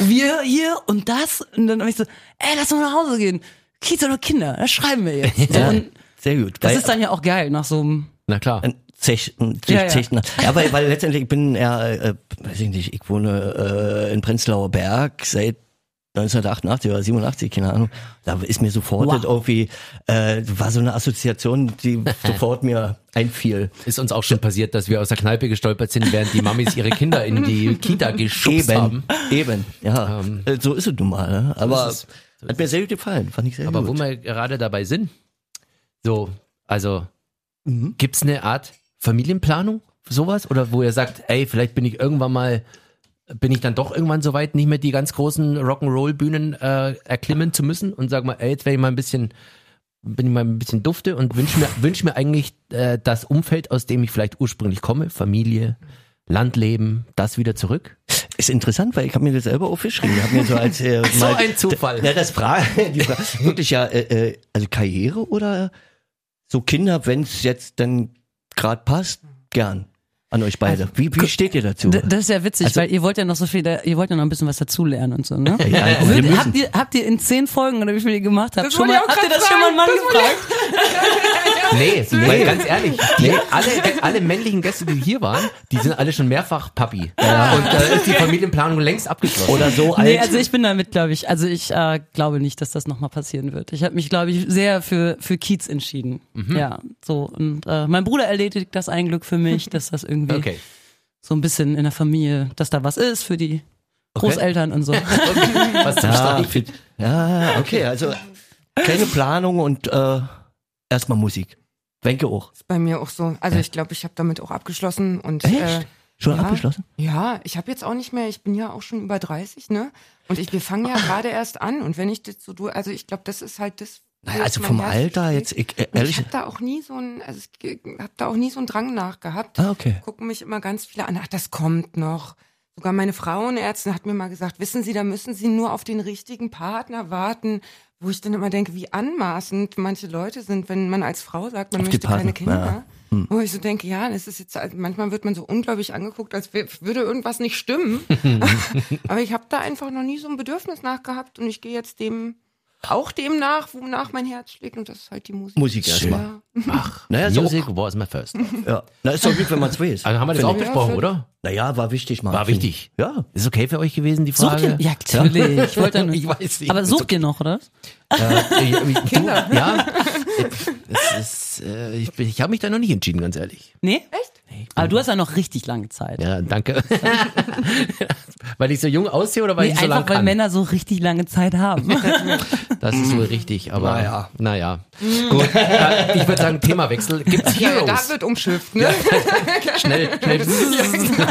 wir hier und das und dann hab ich so, ey, lass mal nach Hause gehen, Kiez oder Kinder, das schreiben wir jetzt. Ja, und sehr gut. das Weil- ist dann ja auch geil nach so einem Na klar. Zech, ein Ja, ja. Ja, weil, weil letztendlich ich bin ja, äh, weiß ich nicht, ich wohne äh, in Prenzlauer Berg seit 1988 oder 87, keine Ahnung. Da ist mir sofort Wow. irgendwie, äh, war so eine Assoziation, die sofort mir einfiel. Ist uns auch schon passiert, dass wir aus der Kneipe gestolpert sind, während die Mamis ihre Kinder in die Kita geschubst Eben, haben. eben, ja. Ähm, Äh, so ist es nun mal. Ne? Aber ist es. hat mir sehr gut gefallen, fand ich sehr Aber gut. wo wir gerade dabei sind, so, also Mhm. gibt's eine Art Familienplanung, sowas? Oder wo ihr sagt, ey, vielleicht bin ich irgendwann mal bin ich dann doch irgendwann so weit, nicht mehr die ganz großen Rock'n'Roll-Bühnen äh, erklimmen zu müssen und sag mal, ey, jetzt werde ich mal ein bisschen, bin ich mal ein bisschen dufte und wünsche mir, wünsch mir eigentlich äh, das Umfeld, aus dem ich vielleicht ursprünglich komme, Familie, Landleben, das wieder zurück. Ist interessant, weil ich habe mir das selber aufgeschrieben. Ich habe mir so als äh, mal, ein Zufall. Ja, das Frage, die Frage wirklich ja, äh, äh, also Karriere oder so Kinder, wenn es jetzt dann gerade passt, gern an euch beide. Wie, wie steht ihr dazu? D- Das ist ja witzig, Also- weil ihr wollt ja noch so viel, da- ihr wollt ja noch ein bisschen was dazulernen und so, ne? Ja, wir Würd- müssen. habt, ihr, habt ihr in zehn Folgen oder wie viel ihr gemacht habt, Das schon mal, habt ihr das schon mal einen Mann sagen. Gefragt? Nee, weil ganz ehrlich, die, alle, alle männlichen Gäste, die hier waren, die sind alle schon mehrfach Papi. Und da ist die Familienplanung längst abgeschlossen. oder so alt? Nee, also ich bin damit, glaube ich, also ich äh, glaube nicht, dass das nochmal passieren wird. Ich habe mich, glaube ich, sehr für, für Kiez entschieden. Mhm. Ja, so. Und äh, mein Bruder erledigt das ein Glück für mich, dass das irgendwie Okay. so ein bisschen in der Familie, dass da was ist für die Großeltern und so. Was zum ja, Start. ja, okay, also keine Planung und äh, erstmal Musik. Wenke auch. Ist bei mir auch so. Also ich glaube, ich habe damit auch abgeschlossen und Echt? Äh, Schon ja. abgeschlossen? Ja, ich habe jetzt auch nicht mehr, ich bin ja auch schon über 30, ne? Und ich, wir fangen ja gerade erst an. Und wenn ich das so durch, also ich glaube, das ist halt das. Naja, also vom Alter jetzt, ich, äh, ehrlich. ich habe da auch nie so ein, also ich habe da auch nie so einen Drang nachgehabt. Ah, okay. Gucken mich immer ganz viele an, ach, das kommt noch. Sogar meine Frauenärztin hat mir mal gesagt, wissen Sie, da müssen Sie nur auf den richtigen Partner warten, wo ich dann immer denke, wie anmaßend manche Leute sind, wenn man als Frau sagt, man Auf möchte keine Partner, ja. Kinder. Wo ich so denke, ja, das ist jetzt, also manchmal wird man so ungläubig angeguckt, als würde irgendwas nicht stimmen. Aber ich habe da einfach noch nie so ein Bedürfnis nachgehabt und ich gehe jetzt dem, auch dem nach, wonach mein Herz schlägt und das ist halt die Musik. Musik erstmal. Ja. Ach, Naja, so- Music was my first. Ja. Na, ist doch gut, wenn man es weiß. Also haben wir das auch besprochen, Ja, oder? Naja, war wichtig mal. War wichtig. ich. Ja. Ist okay für euch gewesen, die Sucht ihr? Frage? Ja, natürlich. Ich wollte nur, Ich weiß nicht. Aber sucht ihr noch, oder? Äh, ich- ich- du, ja. Es ist, äh, ich ich habe mich da noch nicht entschieden, ganz ehrlich. Nee? Echt? Aber du hast ja noch richtig lange Zeit. Ja, danke. weil ich so jung aussehe oder weil Nee, ich so einfach lang weil kann? Männer so richtig lange Zeit haben. Das ist wohl richtig, aber Naja. naja. Gut, äh, ich würde sagen, Themawechsel. Gibt's Ja, Heroes? da wird umschifft, ne? schnell, schnell.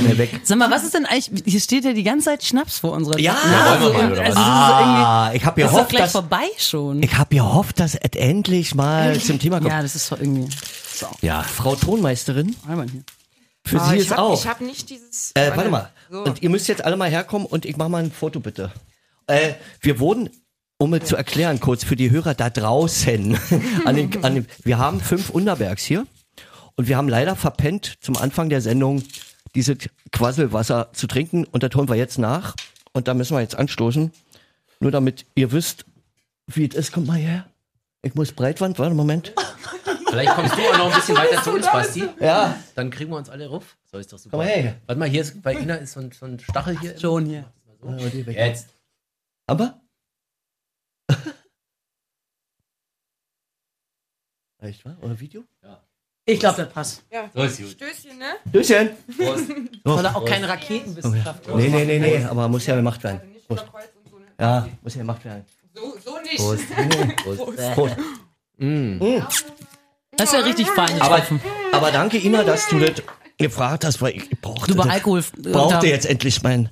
Schnell weg. Sag mal, was ist denn eigentlich, hier steht ja die ganze Zeit Schnaps vor unserer Ja, mal, also, oder also was? das ist irgendwie, Ah, ich habe das ist doch gehofft, gleich dass vorbei schon. ich habe gehofft, dass es endlich mal zum Thema kommt. Ja, das ist doch irgendwie, so, Ja, Frau Tonmeisterin, einmal hier. Für Ah, Sie ich ist hab, auch. Ich habe nicht dieses. Äh, warte mal. So. Und ihr müsst jetzt alle mal herkommen und ich mache mal ein Foto bitte. Äh, wir wurden, um es zu erklären, kurz für die Hörer da draußen, an den, an den, wir haben fünf Unterbergs hier und wir haben leider verpennt, zum Anfang der Sendung dieses Quasselwasser zu trinken und das holen wir jetzt nach und da müssen wir jetzt anstoßen. Nur damit ihr wisst, wie es ist. Kommt mal her. Ich muss Breitwand, warte, Moment. Vielleicht kommst du auch noch ein bisschen weiter zu uns, Basti. Ja, Dann kriegen wir uns alle ruf. So ist doch super. komm mal her. Warte mal, hier ist, bei Ina ist so ein, so ein Stachel hier. Schon hier. Jetzt. Aber? Echt, wa? Oder Video? Ich glaube, das passt. Ja. So ist gut. Stößchen, ne? Tschüsschen. Soll er auch keine Raketenwissenschaft Nee, nee, nee, nee, aber muss ja gemacht werden. Nicht über Kreuz und so, ne? Ja, muss ja gemacht werden. So, so nicht. Prost. Prost. Das ist ja richtig fein. Aber, aber danke, Ina, dass du das gefragt hast, weil ich brauchte, Du bei das- Alkohol. brauchte jetzt endlich meinen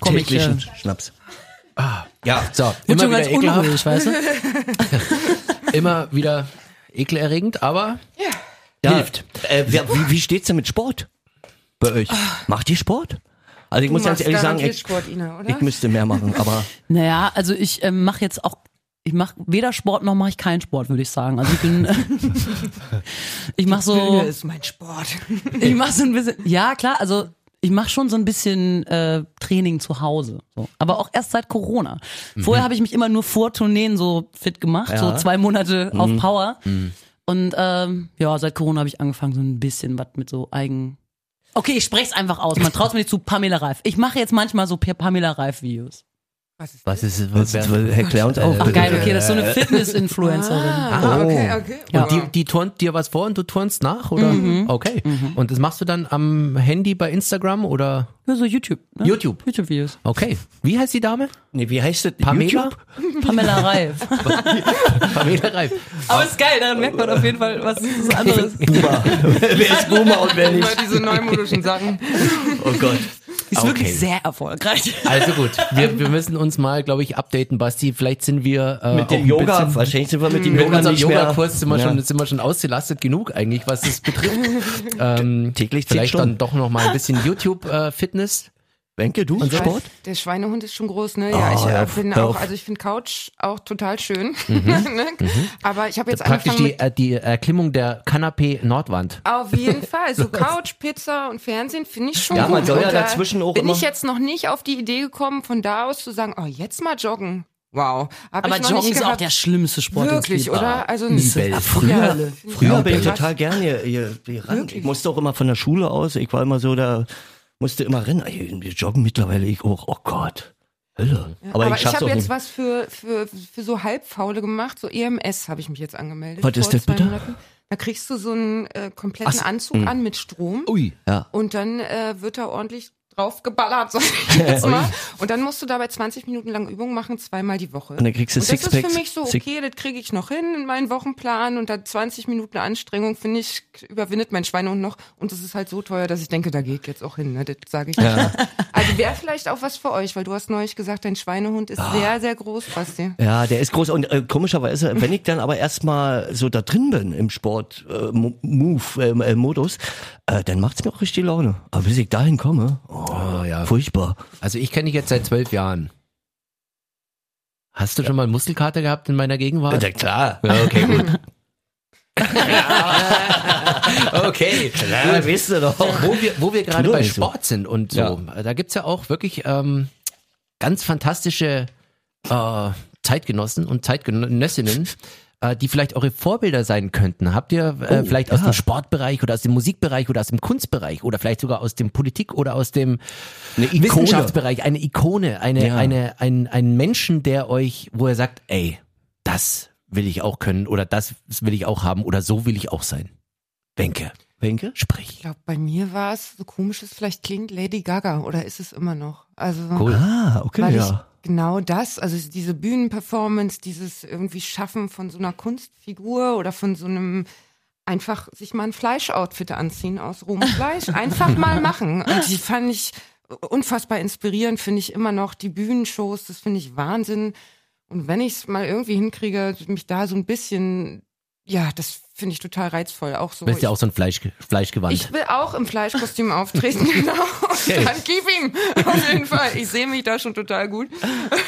Komm ich, täglichen Schnaps. Ja, so. Immer schon wieder ganz ekelhaft. weißt du? Immer wieder ekelerregend, aber Ja, Hilft. Äh, wer, wie, wie steht's denn mit Sport bei euch? Macht ihr Sport? Also ich Du muss ganz ehrlich sagen, ich, Sport, Ina, oder? ich müsste mehr machen, aber Naja, also ich ähm, mache jetzt auch, ich mache weder Sport noch mache ich keinen Sport, würde ich sagen. Also ich bin, ich mache so, Bühne ist mein Sport. ich mache so ein bisschen, ja klar, also ich mache schon so ein bisschen äh, Training zu Hause, so. aber auch erst seit Corona. Vorher habe ich mich immer nur vor Tourneen so fit gemacht, so Ja. zwei Monate auf Power. Und ähm, ja, seit Corona habe ich angefangen, so ein bisschen was mit so eigen. Okay, ich spreche es einfach aus. Man traut mir nicht zu Pamela Reif. Ich mache jetzt manchmal so Per- Pamela Reif Videos. Was ist was ist was, erklär uns auf. Ach bitte. geil, okay, das ist so eine Fitness-Influencerin. Ah, okay, okay. Ja. Und die, die turnt dir was vor und du turnst nach, oder? Okay. Und das machst du dann am Handy bei Instagram oder Ja, so YouTube. Ne? YouTube? YouTube-Videos. Okay. Wie heißt die Dame? Nee, wie heißt das? Pamela? YouTube? Pamela Reif. Pamela Reif. Aber ist geil, daran merkt man auf jeden Fall, was ist anderes. Boomer. wer ist Boomer und wer nicht? diese neumodischen Sachen. Oh Gott. ist Okay. wirklich sehr erfolgreich. Also gut, wir, wir müssen uns mal, glaube ich, updaten, Basti. Vielleicht sind wir äh, Mit dem Yoga, bisschen- wahrscheinlich sind wir mit dem Yoga unserem nicht mehr. Yoga-Kurs sind, wir Ja. schon- sind wir schon ausgelastet genug eigentlich, was das betrifft. ähm, Täglich vielleicht Stunden. dann doch noch mal ein bisschen YouTube-Fitness. Wenke, du? Und? Sport? Der Schweinehund ist schon groß, ne? Ja, ich ja, äh, bin hör auch, also ich finde Couch auch total schön. ne? Aber ich habe jetzt Praktisch angefangen die, mit äh, die Erklimmung der Kanapé-Nordwand. Auf jeden Fall. So Couch, Pizza und Fernsehen finde ich schon Ja, gut. man soll ja dazwischen auch Bin immer- ich jetzt noch nicht auf die Idee gekommen, von da aus zu sagen, oh, jetzt mal joggen. Wow. Hab Aber ich Joggen ist auch der schlimmste Sport. Wirklich, oder? Also Liebel. Ja, Früher, ich früher bin ich total gerne hier, hier, hier ran. Wirklich? Ich musste auch immer von der Schule aus, ich war immer so, da musste immer rennen. Wir joggen mittlerweile, ich auch, oh Gott. Hölle. Aber, ich ich, schaff's habe jetzt nicht. was für, für, für so Halbfaule gemacht. So EMS habe ich mich jetzt angemeldet. Was ist das bitte? Monaten. Da kriegst du so einen äh, kompletten Ach, Anzug an mit Strom. Ui. Ja. Und dann äh, wird da ordentlich drauf geballert, sag ich jetzt mal. Und dann musst du dabei 20 Minuten lang Übungen machen, zweimal die Woche. Und dann kriegst du und das ist Sixpacks. für mich so, okay, das kriege ich noch hin in meinen Wochenplan und dann 20 Minuten Anstrengung, finde ich, überwindet mein Schweinehund noch. Und das ist halt so teuer, dass ich denke, da geht jetzt auch hin, ne? das sage ich nicht. Also wäre vielleicht auch was für euch, weil du hast neulich gesagt, dein Schweinehund ist Ah. sehr, sehr groß, Basti. Ja, der ist groß und äh, komischerweise, wenn ich dann aber erstmal so da drin bin im Sport äh, Mo- Move äh, Modus, äh, dann macht's mir auch richtig Laune. Aber bis ich dahin komme, oh, ja. furchtbar. Also ich kenne dich jetzt seit zwölf Jahren. Hast du schon mal Muskelkater gehabt in meiner Gegenwart? Ja, klar. Ja, okay, gut. okay. Ja, weißt du doch. Wo wir, wo wir gerade bei. Sport sind und so, da gibt's ja auch wirklich ähm, ganz fantastische äh, Zeitgenossen und Zeitgenössinnen, äh, die vielleicht eure Vorbilder sein könnten. Habt ihr äh, Oh, vielleicht aus ja. dem Sportbereich oder aus dem Musikbereich oder aus dem Kunstbereich oder vielleicht sogar aus dem Politik oder aus dem Eine Ikone. Wissenschaftsbereich eine Ikone, eine, Ja. eine, ein, ein Menschen, der euch, wo er sagt, ey, das will ich auch können oder das will ich auch haben oder so will ich auch sein. Wenke, Wenke? sprich. Ich glaube, bei mir war es, so komisch es vielleicht klingt, Lady Gaga oder ist es immer noch? Also Cool. Ah, okay, weil ja. Genau das, also diese Bühnenperformance, dieses irgendwie Schaffen von so einer Kunstfigur oder von so einem einfach sich mal ein Fleischoutfit anziehen aus rohem Fleisch, einfach mal machen. Und die fand ich unfassbar inspirierend, finde ich immer noch die Bühnenshows, das finde ich Wahnsinn. Und wenn ich es mal irgendwie hinkriege, mich da so ein bisschen, ja, das finde ich total reizvoll. Auch so. Du bist ja auch so ein Fleisch, Fleischgewand. ich will auch im Fleischkostüm auftreten, genau. Dann gib ihm. Auf jeden Fall. Ich sehe mich da schon total gut.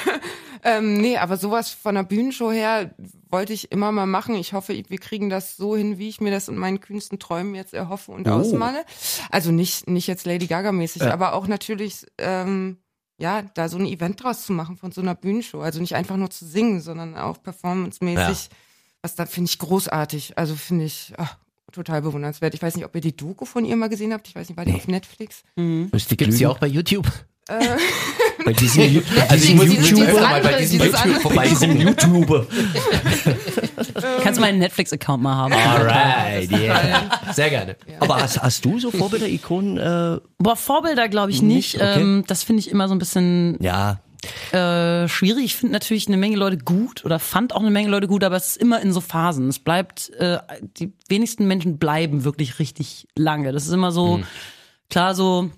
ähm, nee, aber sowas von der Bühnenshow her wollte ich immer mal machen. Ich hoffe, wir kriegen das so hin, wie ich mir das in meinen kühnsten Träumen jetzt erhoffe und ausmale. Also nicht, nicht jetzt Lady Gaga-mäßig, aber auch natürlich, ähm, ja, da so ein Event draus zu machen von so einer Bühnenshow. Also nicht einfach nur zu singen, sondern auch performancemäßig. Was da finde ich großartig. Also finde ich ach, total bewundernswert. Ich weiß nicht, ob ihr die Doku von ihr mal gesehen habt. Ich weiß nicht, war die auf Netflix? Müsste Gibt's die lügen. auch bei YouTube? bei diesem Also ich muss Dieses- YouTube dieses bei diesem dieses YouTube bei diesem YouTuber. Kannst meinen Netflix-Account mal haben. Alright, yeah. Sehr gerne. Aber hast, hast du so Vorbilder, Ikonen? Äh, Boah, Vorbilder glaube ich nicht. Nicht? Okay. Ähm, das finde ich immer so ein bisschen ja, äh, schwierig. Ich finde natürlich eine Menge Leute gut oder fand auch eine Menge Leute gut, aber es ist immer in so Phasen. Es bleibt, äh, die wenigsten Menschen bleiben wirklich richtig lange. Das ist immer so, klar, so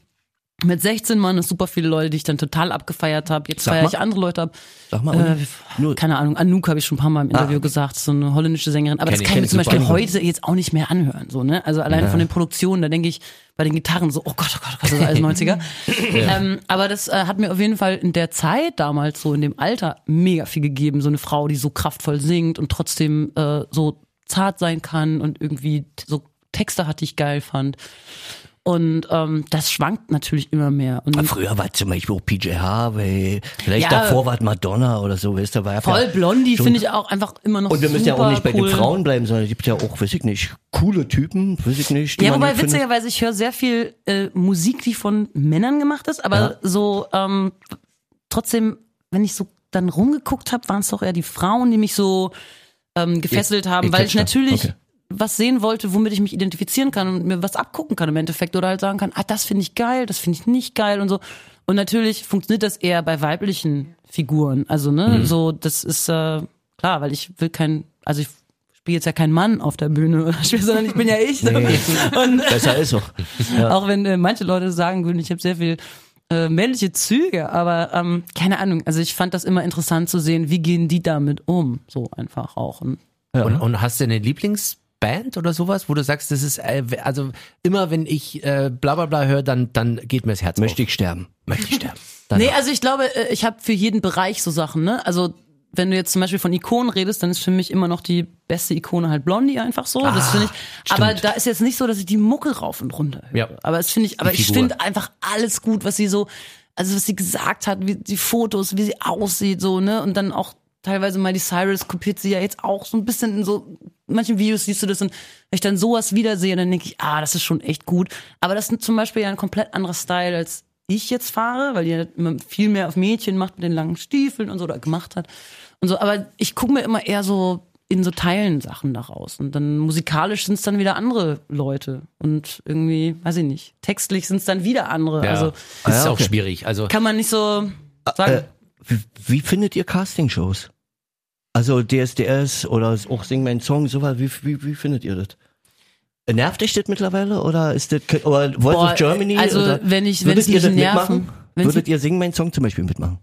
mit 16 waren es super viele Leute, die ich dann total abgefeiert habe. Jetzt Sag feiere mal. ich andere Leute ab. sag mal. Äh, nur, keine Ahnung, Anouk habe ich schon ein paar Mal im Interview gesagt, so eine holländische Sängerin. Aber Kenn das ich, kann kenn ich mir ich zum super. Beispiel heute jetzt auch nicht mehr anhören. So, ne? Also allein von den Produktionen, da denke ich bei den Gitarren so, oh Gott, oh Gott, oh Gott, das ist alles 90er. ähm, aber das äh, hat mir auf jeden Fall in der Zeit damals, so in dem Alter, mega viel gegeben. So eine Frau, die so kraftvoll singt und trotzdem äh, so zart sein kann und irgendwie t- so Texte hat, die ich geil fand. Und ähm, das schwankt natürlich immer mehr. Und früher war zum Beispiel auch PJ Harvey, vielleicht Ja. davor war es Madonna oder so, weißt du, war ja voll Blondie schon- finde ich auch einfach immer noch Und wir müssen ja auch nicht bei cool. den Frauen bleiben, sondern es gibt ja auch, weiß ich nicht, coole Typen, weiß ich nicht. Ja, wobei witzigerweise, ich höre sehr viel äh, Musik, die von Männern gemacht ist, aber Ja. so ähm, trotzdem, wenn ich so dann rumgeguckt habe, waren es doch eher die Frauen, die mich so ähm, gefesselt haben, ich weil ich natürlich Okay. Was sehen wollte, womit ich mich identifizieren kann und mir was abgucken kann im Endeffekt oder halt sagen kann, ah, das finde ich geil, das finde ich nicht geil und so. Und natürlich funktioniert das eher bei weiblichen Figuren. Also, ne, Mhm. so, das ist äh, klar, weil ich will kein, also ich spiele jetzt ja keinen Mann auf der Bühne oder spiele, sondern ich bin ja ich. So. Und Besser ist auch. auch wenn äh, manche Leute sagen würden, ich habe sehr viel äh, männliche Züge, aber ähm, keine Ahnung. Also ich fand das immer interessant zu sehen, wie gehen die damit um, so einfach auch. Und Und, und hast du eine Lieblingsband oder sowas, wo du sagst, das ist, äh, also immer wenn ich äh, bla bla bla höre, dann, dann geht mir das Herz Möchte auf. ich sterben. Möchte ich sterben. Nee, also ich glaube, äh, ich habe für jeden Bereich so Sachen, ne? Also wenn du jetzt zum Beispiel von Ikonen redest, dann ist für mich immer noch die beste Ikone halt Blondie einfach so. das finde ich. Aber da ist jetzt nicht so, dass ich die Mucke rauf und runter höre. Ja. Aber das finde ich, aber ich finde einfach alles gut, was sie so, also was sie gesagt hat, wie die Fotos, wie sie aussieht, so, ne? Und dann auch teilweise Miley Cyrus kopiert sie ja jetzt auch so ein bisschen in so manchen Videos siehst du das und wenn ich dann sowas wiedersehe, dann denke ich, ah, das ist schon echt gut. Aber das ist zum Beispiel ja ein komplett anderer Style, als ich jetzt fahre, weil die ja immer viel mehr auf Mädchen macht mit den langen Stiefeln und so oder gemacht hat und so. Aber ich gucke mir immer eher so in so Teilen Sachen daraus und dann musikalisch sind es dann wieder andere Leute und irgendwie, weiß ich nicht, textlich sind es dann wieder andere. Ja, Also das ist ja, auch okay. schwierig. Also kann man nicht so sagen. Äh, wie, wie findet ihr Castingshows? Also DSDS oder auch Sing mein Song, sowas, wie, wie, wie findet ihr das? Nervt dich das mittlerweile oder ist das oder Voice Boah, of Germany? also oder wenn ich- wenn würdet es ihr mich das nerven- mitmachen? wenn's Würdet ihr Sing mein Song zum Beispiel mitmachen?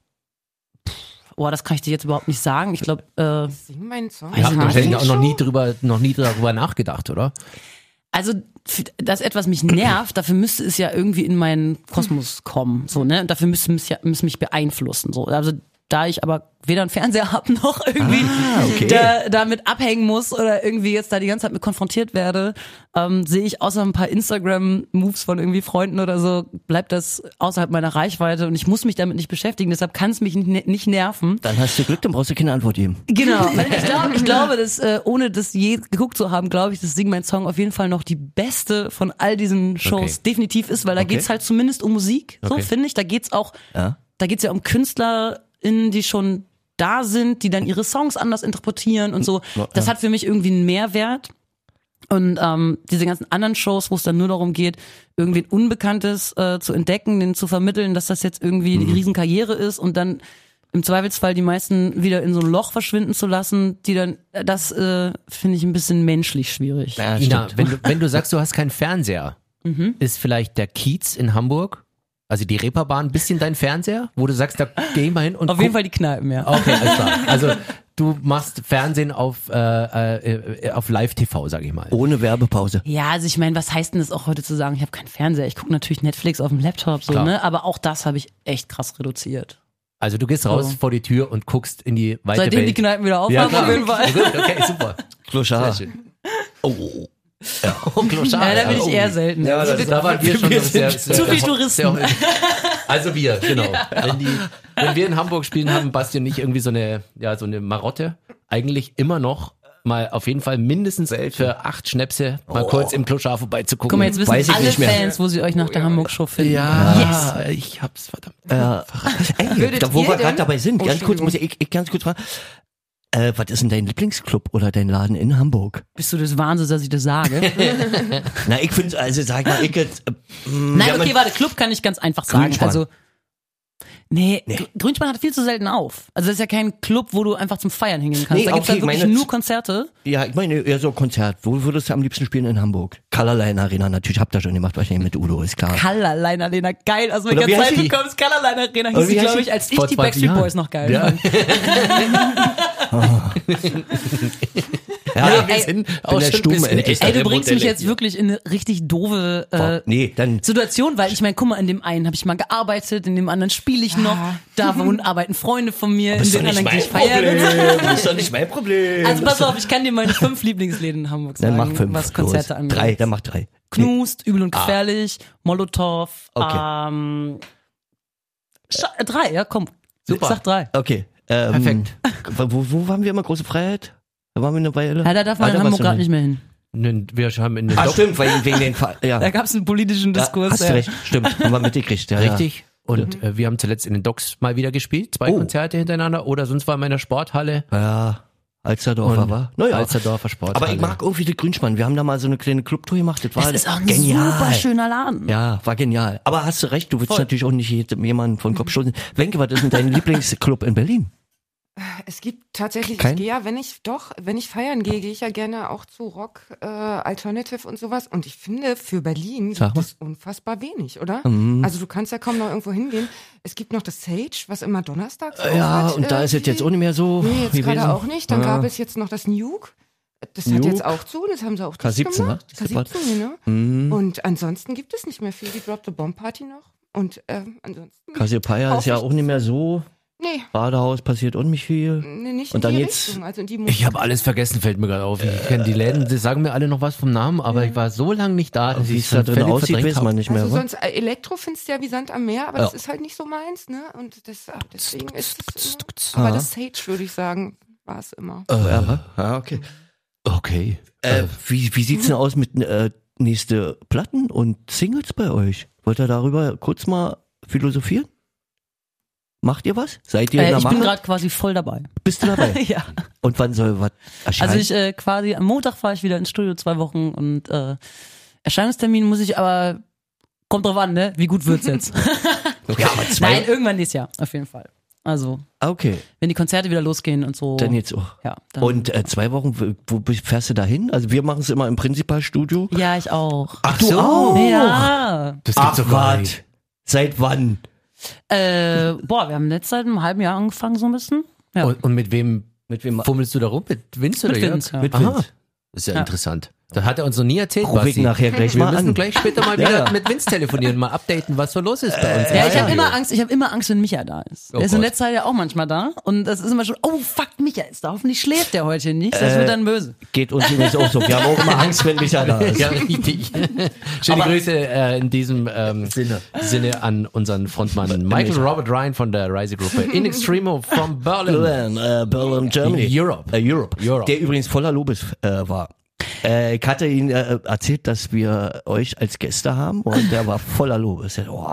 Boah, das kann ich dir jetzt überhaupt nicht sagen. Ich glaube, äh, Sing meinen Song. wir haben ich wahrscheinlich nicht. auch noch nie drüber, noch nie darüber nachgedacht, oder? Also, dass etwas mich nervt, dafür müsste es ja irgendwie in meinen Kosmos kommen, so, ne? Und dafür müsste es ja, müsste mich beeinflussen, so. Also, da ich aber weder einen Fernseher habe noch irgendwie Ah, okay. da, damit abhängen muss oder irgendwie jetzt da die ganze Zeit mit konfrontiert werde, ähm, sehe ich außer ein paar Instagram-Moves von irgendwie Freunden oder so, bleibt das außerhalb meiner Reichweite und ich muss mich damit nicht beschäftigen, deshalb kann es mich nicht, nerven. Dann hast du Glück, dann brauchst du keine Antwort geben. Genau. Ich glaube, ich glaube, dass äh, ohne das je geguckt zu haben, glaube ich, dass Sing mein Song auf jeden Fall noch die beste von all diesen Shows Okay. definitiv ist, weil da geht's halt zumindest um Musik, so Okay. finde ich. Da geht's auch, Ja. da geht's ja um KünstlerInnen, die schon da sind, die dann ihre Songs anders interpretieren und so. Das hat für mich irgendwie einen Mehrwert. Und ähm, diese ganzen anderen Shows, wo es dann nur darum geht, irgendwie ein Unbekanntes äh, zu entdecken, denen zu vermitteln, dass das jetzt irgendwie Mhm. eine Riesenkarriere ist und dann im Zweifelsfall die meisten wieder in so ein Loch verschwinden zu lassen, die dann, äh, das äh, finde ich ein bisschen menschlich schwierig. Ja, Ina, wenn du, wenn du sagst, du hast keinen Fernseher, Mhm. ist vielleicht der Kiez in Hamburg, also die Reeperbahn, ein bisschen dein Fernseher, wo du sagst, da geh ich mal hin und Auf guck- jeden Fall die Kneipen, ja. Okay, alles klar. Also du machst Fernsehen auf, äh, äh, auf Live-TV, sag ich mal. Ohne Werbepause. Ja, also ich meine, was heißt denn das auch heute zu sagen, ich habe keinen Fernseher, ich gucke natürlich Netflix auf dem Laptop, so, Klar. ne? Aber auch das habe ich echt krass reduziert. Also du gehst raus So. vor die Tür und guckst in die weite Seitdem Welt. die Kneipen wieder ja, aufhaben, klar. auf jeden Fall. Gut, okay, super. Kloschar. Sehr schön. Oh. Oh. Ja, da bin ich oh. eher selten. Ja, das- Da waren wir schon Wir sehr, sehr, zu viel Touristen. sehr- also wir, genau. Wenn, die, wenn wir in Hamburg spielen, haben Basti und ich irgendwie so eine, ja, so eine Marotte. Eigentlich immer noch mal auf jeden Fall mindestens für acht Schnäpse mal kurz im Kloschar vorbeizugucken. Guck mal, jetzt wissen Weiß ich alle. Fans, wo sie euch nach der Hamburg-Show finden. ja, ich hab's verdammt. Äh, ey, da, wo wir gerade dabei sind, Oh, ganz kurz muss ich, ich ganz kurz fragen. Äh, was ist denn dein Lieblingsclub oder dein Laden in Hamburg? Bist du des Wahnsinns, dass ich das sage? Na, ich finde, also sag mal, ich jetzt, äh, Nein, ja, okay, warte, Club kann ich ganz einfach sagen. Grünspan. Also, nee, Gr- Grünspan hat viel zu selten auf. Also das ist ja kein Club, wo du einfach zum Feiern hingehen kannst. Nee, da gibt's okay, ja wirklich meine- nur Konzerte. Ja, ich meine eher so Konzert. Wo würdest du am liebsten spielen in Hamburg? Colorline Arena, natürlich habt ihr schon gemacht, wahrscheinlich mit Udo, ist klar. Colorline Arena, geil. Welcher wie heißt Zeit du kommst, Colorline Arena hieß heißt glaube ich, als ich die 20 Backstreet. Boys noch geil Ja. fand. Ja, Ja, wir ey, sind bin auch der schon ein Stumme bisschen Ey, du bringst mich jetzt hier. wirklich in eine richtig doofe Boah, äh, nee, dann Situation, weil ich meine, guck mal, in dem einen habe ich mal gearbeitet, in dem anderen spiele ich noch, da wohnen arbeiten Freunde von mir, in dem anderen gehe ich feiern. Problem. ist doch nicht mein Problem. Also pass auf, ich kann dir meine fünf Lieblingsläden in Hamburg dann sagen, mach fünf. was Konzerte los. angeht. Drei, dann mach drei. Knust, Übel und Gefährlich, Molotow, Okay. ähm, äh, drei, ja komm. Super. Sag drei. Okay. Ähm, Perfekt. Wo, wo waren wir immer? Große Freiheit? Da waren wir eine Weile. Ja, da darf man Ah, in da Hamburg du gerade nicht mehr hin. Nen- Wir haben in den Ah, Doc- stimmt, wegen, wegen den Fa ja. Da gab es einen politischen Diskurs. Hast du ja. recht, stimmt. Haben wir mitgekriegt. Ja, Richtig. Und äh, wir haben zuletzt in den Docks mal wieder gespielt, zwei Oh. Konzerte hintereinander oder sonst war in meiner Sporthalle. Ja, Alsterdorfer war. Naja. Alsterdorfer Sporthalle. Aber ich mag irgendwie den Grünspann. Wir haben da mal so eine kleine Clubtour gemacht. Das war Das ist auch ein genial. super schöner Laden. Ja, war genial. Aber hast du recht, du willst Voll. natürlich auch nicht jemanden von den Kopf stoßen. Wenke, was ist denn dein Lieblingsclub in Berlin? Es gibt tatsächlich, Kein? ich gehe ja, wenn ich doch, wenn ich feiern gehe, gehe ich ja gerne auch zu Rock, äh, Alternative und sowas. Und ich finde, für Berlin Sag gibt es unfassbar wenig, oder? Mhm. Also du kannst ja kaum noch irgendwo hingehen. Es gibt noch das Sage, was immer donnerstags Ja, aufhat, und da ist es jetzt auch nicht mehr so Nee, jetzt gerade auch nicht. Dann Ja. gab es jetzt noch das Nuke. Das hat Nuke. jetzt auch zu, das haben sie auch K17, dicht gemacht. ne? Ist das K17, genau. Mhm. Und ansonsten gibt es nicht mehr viel. Die Drop the Bomb Party noch. Und ähm, ansonsten. Cassiopeia ist ja auch nicht mehr so. Nee, Badehaus passiert nicht viel. nee, nicht Und in dann die jetzt-. Also in die Ich habe alles vergessen, fällt mir gerade auf. Ich kenne die Läden, die sagen mir alle noch was vom Namen, aber ich war so lange nicht da, dass Wie ich es da drin aussieht, weiß man nicht mehr. Also sonst äh, Elektro findest du ja wie Sand am Meer, aber Ja. das ist halt nicht so meins, ne? Und das, ach, deswegen ist es Ah. immer, aber das Sage würde ich sagen, war es immer. Äh, ja, ja, okay. Okay. Äh, wie wie sieht's denn aus mit äh, nächste Platten und Singles bei euch? Wollt ihr darüber kurz mal philosophieren? Macht ihr was? Seid ihr in Äh, der ich bin Mache? gerade quasi voll dabei. Bist du dabei? ja. Und wann soll was erscheinen? Also ich äh, quasi am Montag fahre ich wieder ins Studio zwei Wochen und äh, Erscheinungstermin muss ich aber kommt drauf an, ne? Wie gut wird's jetzt? ja, aber zwei. Nein, irgendwann nächstes Jahr auf jeden Fall. Also okay, wenn die Konzerte wieder losgehen und so. dann jetzt auch. Ja. Dann, Und äh, zwei Wochen, wo, fährst du dahin? Also wir machen es immer im Prinzipalstudio. ja, ich auch. Ach du auch? Ja. Das Ach Gott. Seit wann? Äh, boah, wir haben letzt seit einem halben Jahr angefangen so ein bisschen. Ja. Und, und mit wem Mit wem? fummelst du da rum? Mit Vince oder Mit Jörg? Vince, ja. Mit Aha. Vince. Das ist ja, Ja. interessant. Das hat er uns noch nie erzählt, Ruf ich nachher gleich Wir mal müssen an. gleich später mal wieder ja. mit Vince telefonieren, mal updaten, was so los ist bei uns. Ja, ich ja. habe immer Angst, ich habe immer Angst, wenn Micha da ist. Oh der ist in letzter Zeit ja auch manchmal da und das ist immer schon, oh fuck, Micha ist da, hoffentlich schläft der heute nicht, das Äh, wird dann böse. Geht uns übrigens auch so. Wir haben auch immer Angst, wenn Micha da ist. Ja, richtig. Schöne Aber- Grüße äh, in diesem ähm, Sinne. Sinne an unseren Frontmann Michael Robert Ryan von der Reisegruppe In Extremo from Berlin. Berlin, äh, Berlin, Germany. Europe. Äh, Europe. Europe. Der übrigens voller Lobes äh, war. Äh, ich hatte ihn äh, erzählt, dass wir euch als Gäste haben und der war voller Lobes. Er, oh,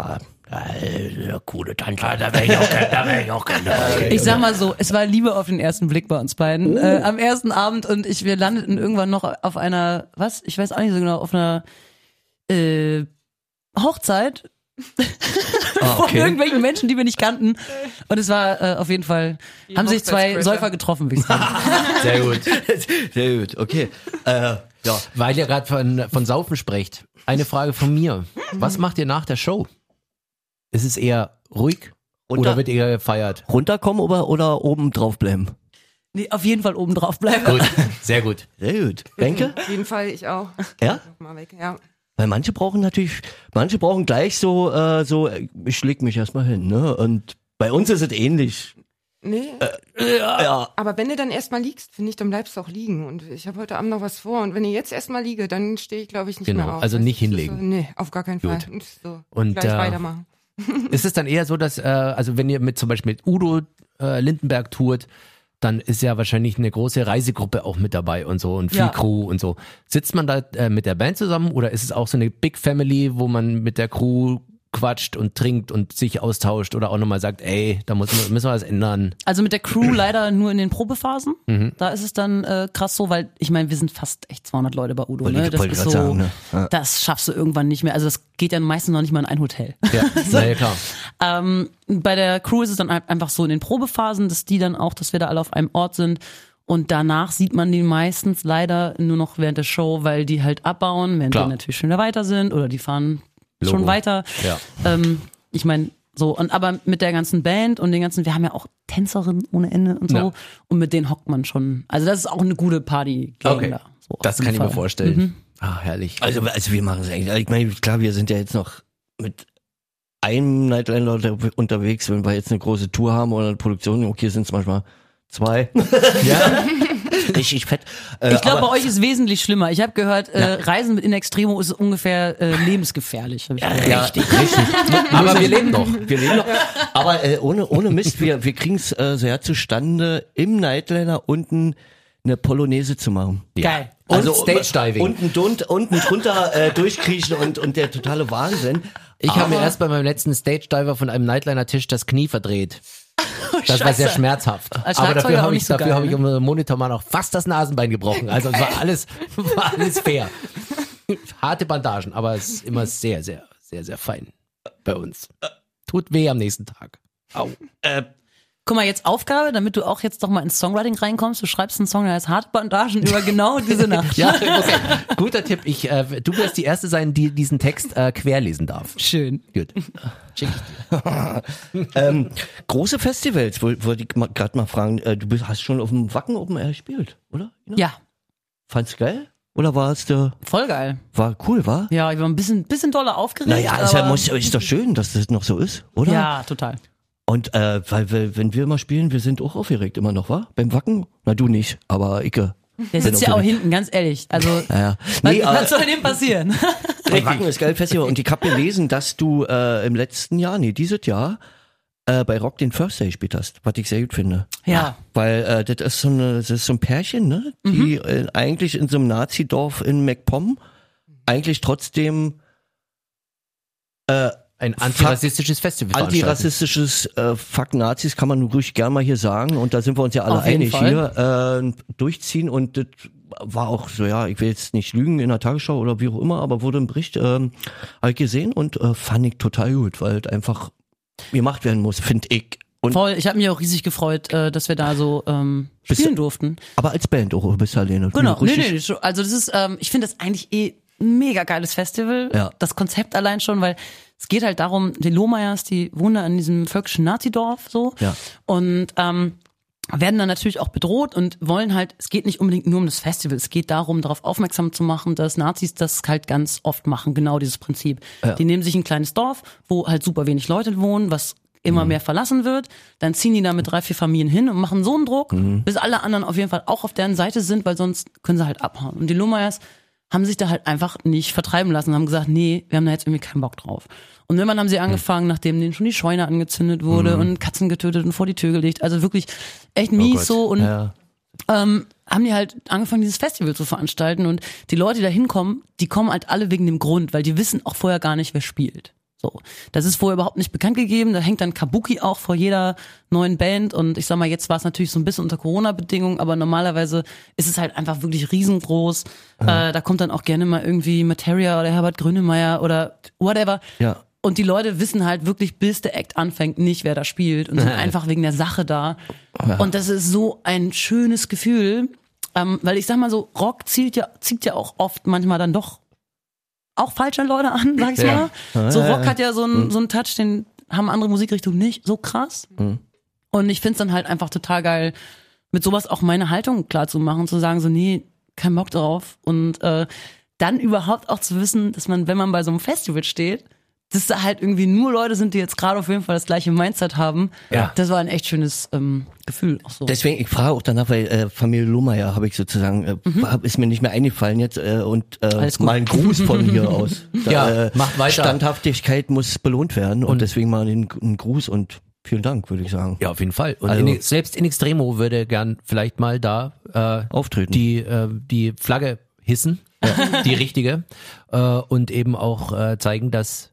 äh, coole Tante, da wäre ich auch gerne, da wäre ich auch gerne. Ich sag mal so, es war Liebe auf den ersten Blick bei uns beiden. Oh. Äh, am ersten Abend und ich, wir landeten irgendwann noch auf einer, was? Ich weiß auch nicht so genau, auf einer äh, Hochzeit Ah, von okay. irgendwelchen Menschen, die wir nicht kannten. Und es war äh, auf jeden Fall, haben sich zwei. Säufer getroffen, würde ich sagen. Sehr gut. Sehr gut, okay. Äh, ja. Weil ihr gerade von, von Saufen sprecht. Eine Frage von mir. Was macht ihr nach der Show? Ist es eher ruhig Runter- oder wird eher gefeiert? Runterkommen oder, oder oben drauf bleiben? Nee, auf jeden Fall oben drauf bleiben. Gut, sehr gut. Sehr gut. Denke? Auf jeden Fall, ich auch. Ja? Mal weg, ja. Weil manche brauchen natürlich, manche brauchen gleich so, äh, so, äh, ich schläg mich erstmal hin, ne? Und bei uns ist es ähnlich. Nee, Ja. aber wenn du dann erstmal liegst, finde ich, dann bleibst du auch liegen. Und ich habe heute Abend noch was vor. Und wenn ich jetzt erstmal liege, dann stehe ich, glaube ich, nicht Genau, mehr auf. also nicht hinlegen. So, nee, auf gar keinen Fall. Gut. Und So, Und, gleich äh, weitermachen. Ist es dann eher so, dass, äh, also wenn ihr mit zum Beispiel mit Udo äh, Lindenberg tourt, dann ist ja wahrscheinlich eine große Reisegruppe auch mit dabei und so und viel Ja. Crew und so. Sitzt man da äh, mit der Band zusammen oder ist es auch so eine Big Family, wo man mit der Crew quatscht und trinkt und sich austauscht oder auch nochmal sagt, ey, da muss, müssen wir was ändern. Also mit der Crew leider nur in den Probephasen. Mhm. Da ist es dann äh, krass so, weil ich meine, wir sind fast echt 200 Leute bei Udo. Ne? Das ist so, sagen, ne? Ja. das schaffst du irgendwann nicht mehr. Also das geht ja meistens noch nicht mal in ein Hotel. Ja, na ja klar. Ähm, bei der Crew ist es dann ein- einfach so in den Probephasen, dass die dann auch, dass wir da alle auf einem Ort sind. Und danach sieht man die meistens leider nur noch während der Show, weil die halt abbauen, während Klar. wir natürlich schon wieder weiter sind oder die fahren schon Logo. weiter. Ja. Ähm, ich meine, so, und aber mit der ganzen Band und den ganzen, wir haben ja auch Tänzerinnen ohne Ende und so. Ja. Und mit denen hockt man schon. Also das ist auch eine gute Party. Okay. Da, so Das kann ich mir vorstellen. Ah, herrlich. Also, also wir machen es eigentlich. Ich meine, klar, wir sind ja jetzt noch mit einem Nightliner unter, unterwegs, wenn wir jetzt eine große Tour haben oder eine Produktion, okay, sind es manchmal zwei. ja. Richtig fett. Äh, Ich glaube, bei euch ist wesentlich schlimmer. Ich habe gehört, äh, Reisen mit In Extremo ist ungefähr äh, lebensgefährlich. Ja, richtig, richtig. Aber wir leben noch. Wir leben noch. Aber äh, ohne, ohne Mist, wir, wir kriegen es äh, sehr zustande, im Nightliner unten eine Polonaise zu machen. Geil. Und Stage Diving. Unten, dun- unten drunter äh, durchkriechen und, und der totale Wahnsinn. Ich habe mir erst bei meinem letzten Stage Diver von einem Nightliner-Tisch das Knie verdreht. Das war sehr schmerzhaft. Als Aber dafür habe ich, so dafür geil, habe ich ne? im Monitor mal noch fast das Nasenbein gebrochen. Also es war alles, war alles fair. Harte Bandagen, aber es ist immer sehr, sehr, sehr, sehr fein bei uns. Tut weh am nächsten Tag. Au. Äh, Guck mal, jetzt Aufgabe, damit du auch jetzt doch mal ins Songwriting reinkommst. Du schreibst einen Song, der heißt Harte Bandagen über genau diese Nacht. Ja, okay. guter Tipp. Ich, äh, du wirst die erste sein, die diesen Text äh, querlesen darf. Schön. Gut. Schick ich dir. ähm, große Festivals, woll- wollte ich gerade mal fragen. Äh, du bist, hast schon auf dem Wacken Open Air gespielt, oder? Ina? Ja, Fand's geil? Oder war es der, voll geil. war cool, war? Ja, ich war ein bisschen, bisschen doller aufgeregt. Naja, ist, ja, muss, ist doch schön, dass das noch so ist, oder? Ja, total. Und äh, weil wir, wenn wir mal spielen, wir sind auch aufgeregt immer noch, wa? Beim Wacken? Na du nicht, aber Icke. Der sitzt ja auch hinten, ganz ehrlich. Also, Ja, was, nee, aber was soll dem passieren? Wacken ist geil Festival. Und ich habe gelesen, dass du äh, im letzten Jahr, nee, dieses Jahr, äh, bei Rock den First Day gespielt hast, was ich sehr gut finde. Ja. Weil äh, das ist so eine, das ist so ein Pärchen, ne? Die äh, eigentlich in so einem Nazi-Dorf in MacPom eigentlich trotzdem äh, Ein antirassistisches Festival. antirassistisches äh, Fuck Nazis kann man ruhig gern mal hier sagen und da sind wir uns ja alle einig Fall. hier äh, durchziehen und das war auch so ja ich will jetzt nicht lügen in der Tagesschau oder wie auch immer aber wurde im Bericht ähm, hab ich gesehen und äh, fand ich total gut weil es einfach gemacht werden muss finde ich und Voll, ich habe mich auch riesig gefreut, äh, dass wir da so ähm, spielen du- durften. aber als Band auch bist du alleine Genau, nee, Richtig- nee, schon- also das ist, ähm, ich finde das eigentlich eh ein mega geiles Festival. Ja. Das Konzept allein schon, weil es geht halt darum, die Lohmeyers, die wohnen da in diesem völkischen Nazidorf so Ja. und ähm, werden dann natürlich auch bedroht und wollen halt, es geht nicht unbedingt nur um das Festival, es geht darum, darauf aufmerksam zu machen, dass Nazis das halt ganz oft machen, genau dieses Prinzip. Die nehmen sich ein kleines Dorf, wo halt super wenig Leute wohnen, was immer mehr verlassen wird, dann ziehen die da mit drei, vier Familien hin und machen so einen Druck, bis alle anderen auf jeden Fall auch auf deren Seite sind, weil sonst können sie halt abhauen. Und die Lohmeyers haben sich da halt einfach nicht vertreiben lassen, haben gesagt, nee, wir haben da jetzt irgendwie keinen Bock drauf. Und irgendwann haben sie angefangen, nachdem denen schon die Scheune angezündet wurde und Katzen getötet und vor die Tür gelegt, also wirklich echt mies Gott. so und ja ähm, haben die halt angefangen, dieses Festival zu veranstalten und die Leute, die da hinkommen, die kommen halt alle wegen dem Grund, weil die wissen auch vorher gar nicht, wer spielt. So, das ist vorher überhaupt nicht bekannt gegeben. Da hängt dann Kabuki auch vor jeder neuen Band und ich sag mal, jetzt war es natürlich so ein bisschen unter Corona-Bedingungen, aber normalerweise ist es halt einfach wirklich riesengroß. Äh, da kommt dann auch gerne mal irgendwie Materia oder Herbert Grönemeyer oder whatever. Ja. Und die Leute wissen halt wirklich, bis der Act anfängt, nicht, wer da spielt und sind einfach wegen der Sache da. Und das ist so ein schönes Gefühl, ähm, weil ich sag mal so, Rock zielt ja, zieht ja auch oft manchmal dann doch auch falsche Leute an, sag ich Ja. mal. So Rock hat ja so einen, so einen Touch, den haben andere Musikrichtungen nicht so krass. Und ich find's dann halt einfach total geil, mit sowas auch meine Haltung klar zu machen, zu sagen so, nee, kein Bock drauf. Und äh, dann überhaupt auch zu wissen, dass man, wenn man bei so einem Festival steht, dass da halt irgendwie nur Leute sind, die jetzt gerade auf jeden Fall das gleiche Mindset haben. Ja. Das war ein echt schönes ähm, Gefühl. Auch so. Deswegen, ich frage auch danach, weil äh, Familie Lohmeier habe ich sozusagen, äh, hab- ist mir nicht mehr eingefallen jetzt äh, und äh, Mhm. Mal ein Gruß von hier aus. Da, Ja, äh, macht weiter. Standhaftigkeit muss belohnt werden und, deswegen mal einen, einen Gruß und vielen Dank, würde ich sagen. Ja, auf jeden Fall. Und Also- in, selbst in Extremo würde gern vielleicht mal da äh, Auftreten. die äh, die Flagge hissen, die richtige, äh, und eben auch äh, zeigen, dass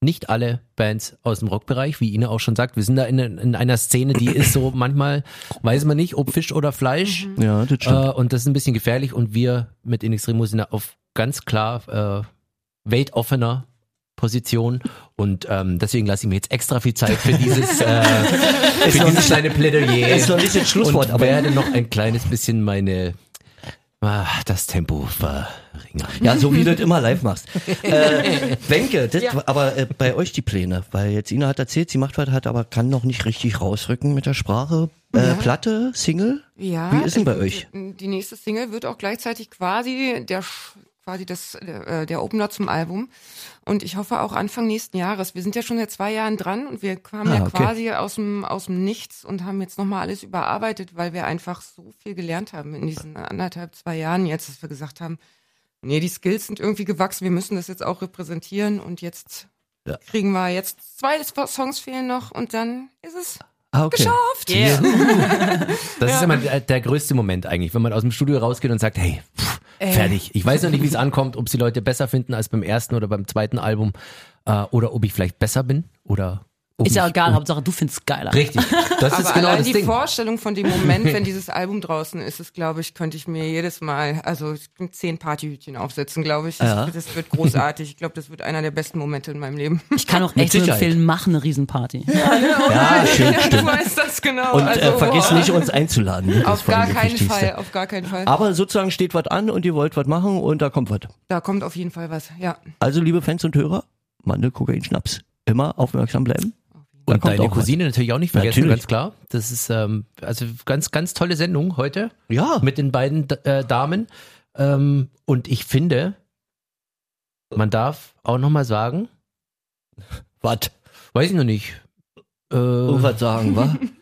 nicht alle Bands aus dem Rockbereich, wie Ina auch schon sagt, wir sind da in, in einer Szene, die ist so manchmal, weiß man nicht, ob Fisch oder Fleisch. Ja, das stimmt. Äh, und das ist ein bisschen gefährlich. Und wir mit In Extremo sind da auf ganz klar äh, weltoffener Position. Und ähm, deswegen lasse ich mir jetzt extra viel Zeit für dieses, äh, für dieses kleine Plädoyer. ist noch nicht das Schlusswort, und aber- werde noch ein kleines bisschen meine ah, das Tempo verringern. Ja, so wie du das immer live machst. Äh, Wenke, das, aber äh, bei euch die Pläne, weil jetzt Ina hat erzählt, sie macht was, hat aber kann noch nicht richtig rausrücken mit der Sprache. Äh, Platte, Single? Ja. Wie ist denn bei äh, euch? Die nächste Single wird auch gleichzeitig quasi der quasi das äh, der Opener zum Album und ich hoffe auch Anfang nächsten Jahres. Wir sind ja schon seit zwei Jahren dran und wir kamen Ah, ja okay. quasi aus dem aus dem Nichts und haben jetzt nochmal alles überarbeitet, weil wir einfach so viel gelernt haben in diesen anderthalb zwei Jahren jetzt, dass wir gesagt haben, nee, die Skills sind irgendwie gewachsen, wir müssen das jetzt auch repräsentieren und jetzt Ja. kriegen wir jetzt zwei Songs fehlen noch und dann ist es Ah, okay. geschafft. Yeah. Das ist immer der, der größte Moment eigentlich, wenn man aus dem Studio rausgeht und sagt, hey, pff, fertig. Ich weiß noch nicht, wie es ankommt, ob es die Leute besser finden als beim ersten oder beim zweiten Album äh, oder ob ich vielleicht besser bin oder Ist ja egal, Hauptsache du findest geiler. Richtig. Das Aber ist genau allein das die Ding. Vorstellung von dem Moment, wenn dieses Album draußen ist, ist, glaube ich, könnte ich mir jedes Mal, also zehn Partyhütchen aufsetzen, glaube ich. Das, Ja. das wird großartig. Ich glaube, das wird einer der besten Momente in meinem Leben. Ich kann auch echt nur empfehlen, mach eine Riesenparty. Ja, schön, Du stimmt. weißt das genau. Und also, äh, vergiss boah. nicht, uns einzuladen. Auf gar keinen. Fall, auf gar keinen Fall. Aber sozusagen steht was an und ihr wollt was machen und da kommt was. Da kommt auf jeden Fall was, ja. Also, liebe Fans und Hörer, Mandel, Kokain, Schnaps. Immer aufmerksam bleiben. Und deine auch was. Cousine natürlich auch nicht vergessen, Natürlich. ganz klar. Das ist ähm, also ganz, ganz tolle Sendung heute Ja, mit den beiden äh, Damen. Ähm, und ich finde, man darf auch nochmal sagen, was? weiß ich noch nicht. Äh, Irgendwas sagen, wa?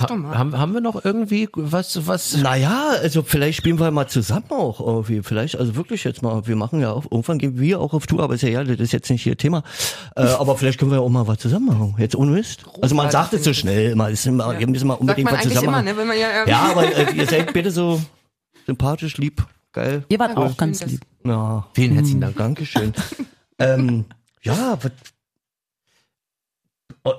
Sag doch mal. haben, haben wir noch irgendwie was, was Naja, also vielleicht spielen wir mal zusammen auch irgendwie. Vielleicht, also wirklich jetzt mal, wir machen ja auch, irgendwann gehen wir auch auf Tour, aber ist ja, ja, das ist jetzt nicht hier Thema. Äh, aber vielleicht können wir ja auch mal was zusammen machen. Jetzt ohne Mist. Also man sagt es so schnell immer, ist immer wir müssen mal Sagt unbedingt man was zusammen immer, machen. ne? Wenn man ja, Ja, aber äh, ihr seid bitte so sympathisch, lieb, geil. Ihr wart Ja, auch ganz lieb. Ja, Vielen herzlichen Dank. Dankeschön. ähm, ja, was, oh,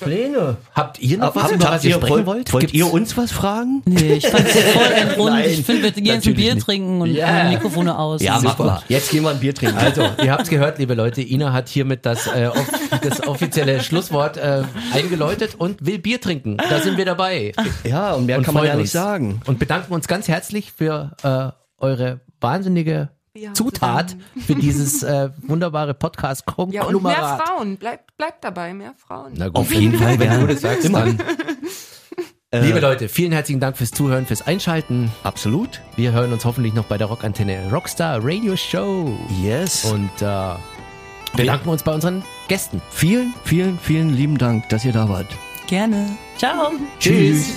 Pläne. Habt ihr noch was, Habt- über was ihr sprechen wollt, wollt? wollt ihr uns was fragen? Nee, ich fand's voll entrund. Nein, ich finde, wir gehen jetzt ein Bier nicht. trinken und äh, Mikrofone aus. Ja, mach mal. Jetzt gehen wir ein Bier trinken. Also, ihr habt es gehört, liebe Leute, Ina hat hiermit das, äh, off das offizielle Schlusswort äh, eingeläutet und will Bier trinken. Da sind wir dabei. ja, und mehr Und kann man ja nicht sagen. Und bedanken uns ganz herzlich für äh, eure wahnsinnige Zutat zusammen. für dieses äh, wunderbare Ja, und mehr Podcast-Konglomerat. Frauen. Bleibt bleibt dabei, mehr Frauen. Na gut, Auf jeden Fall, wenn du das sagst, Immer. dann. Liebe Leute, vielen herzlichen Dank fürs Zuhören, fürs Einschalten. Absolut. Wir hören uns hoffentlich noch bei der Rockantenne Rockstar Radio Show. Yes. Und äh, bedanken uns bei unseren Gästen. vielen, vielen, vielen lieben Dank, dass ihr da wart. Gerne. Ciao. Tschüss.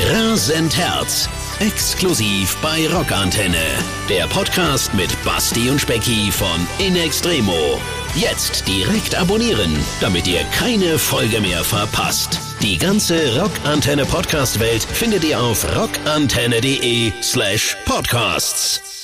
Rasend Herz. Exklusiv bei Rockantenne. Der Podcast mit Basti und Specki von In Extremo. Jetzt direkt abonnieren, damit ihr keine Folge mehr verpasst. Die ganze Rockantenne Podcast Welt findet ihr auf rockantenne.de slash podcasts.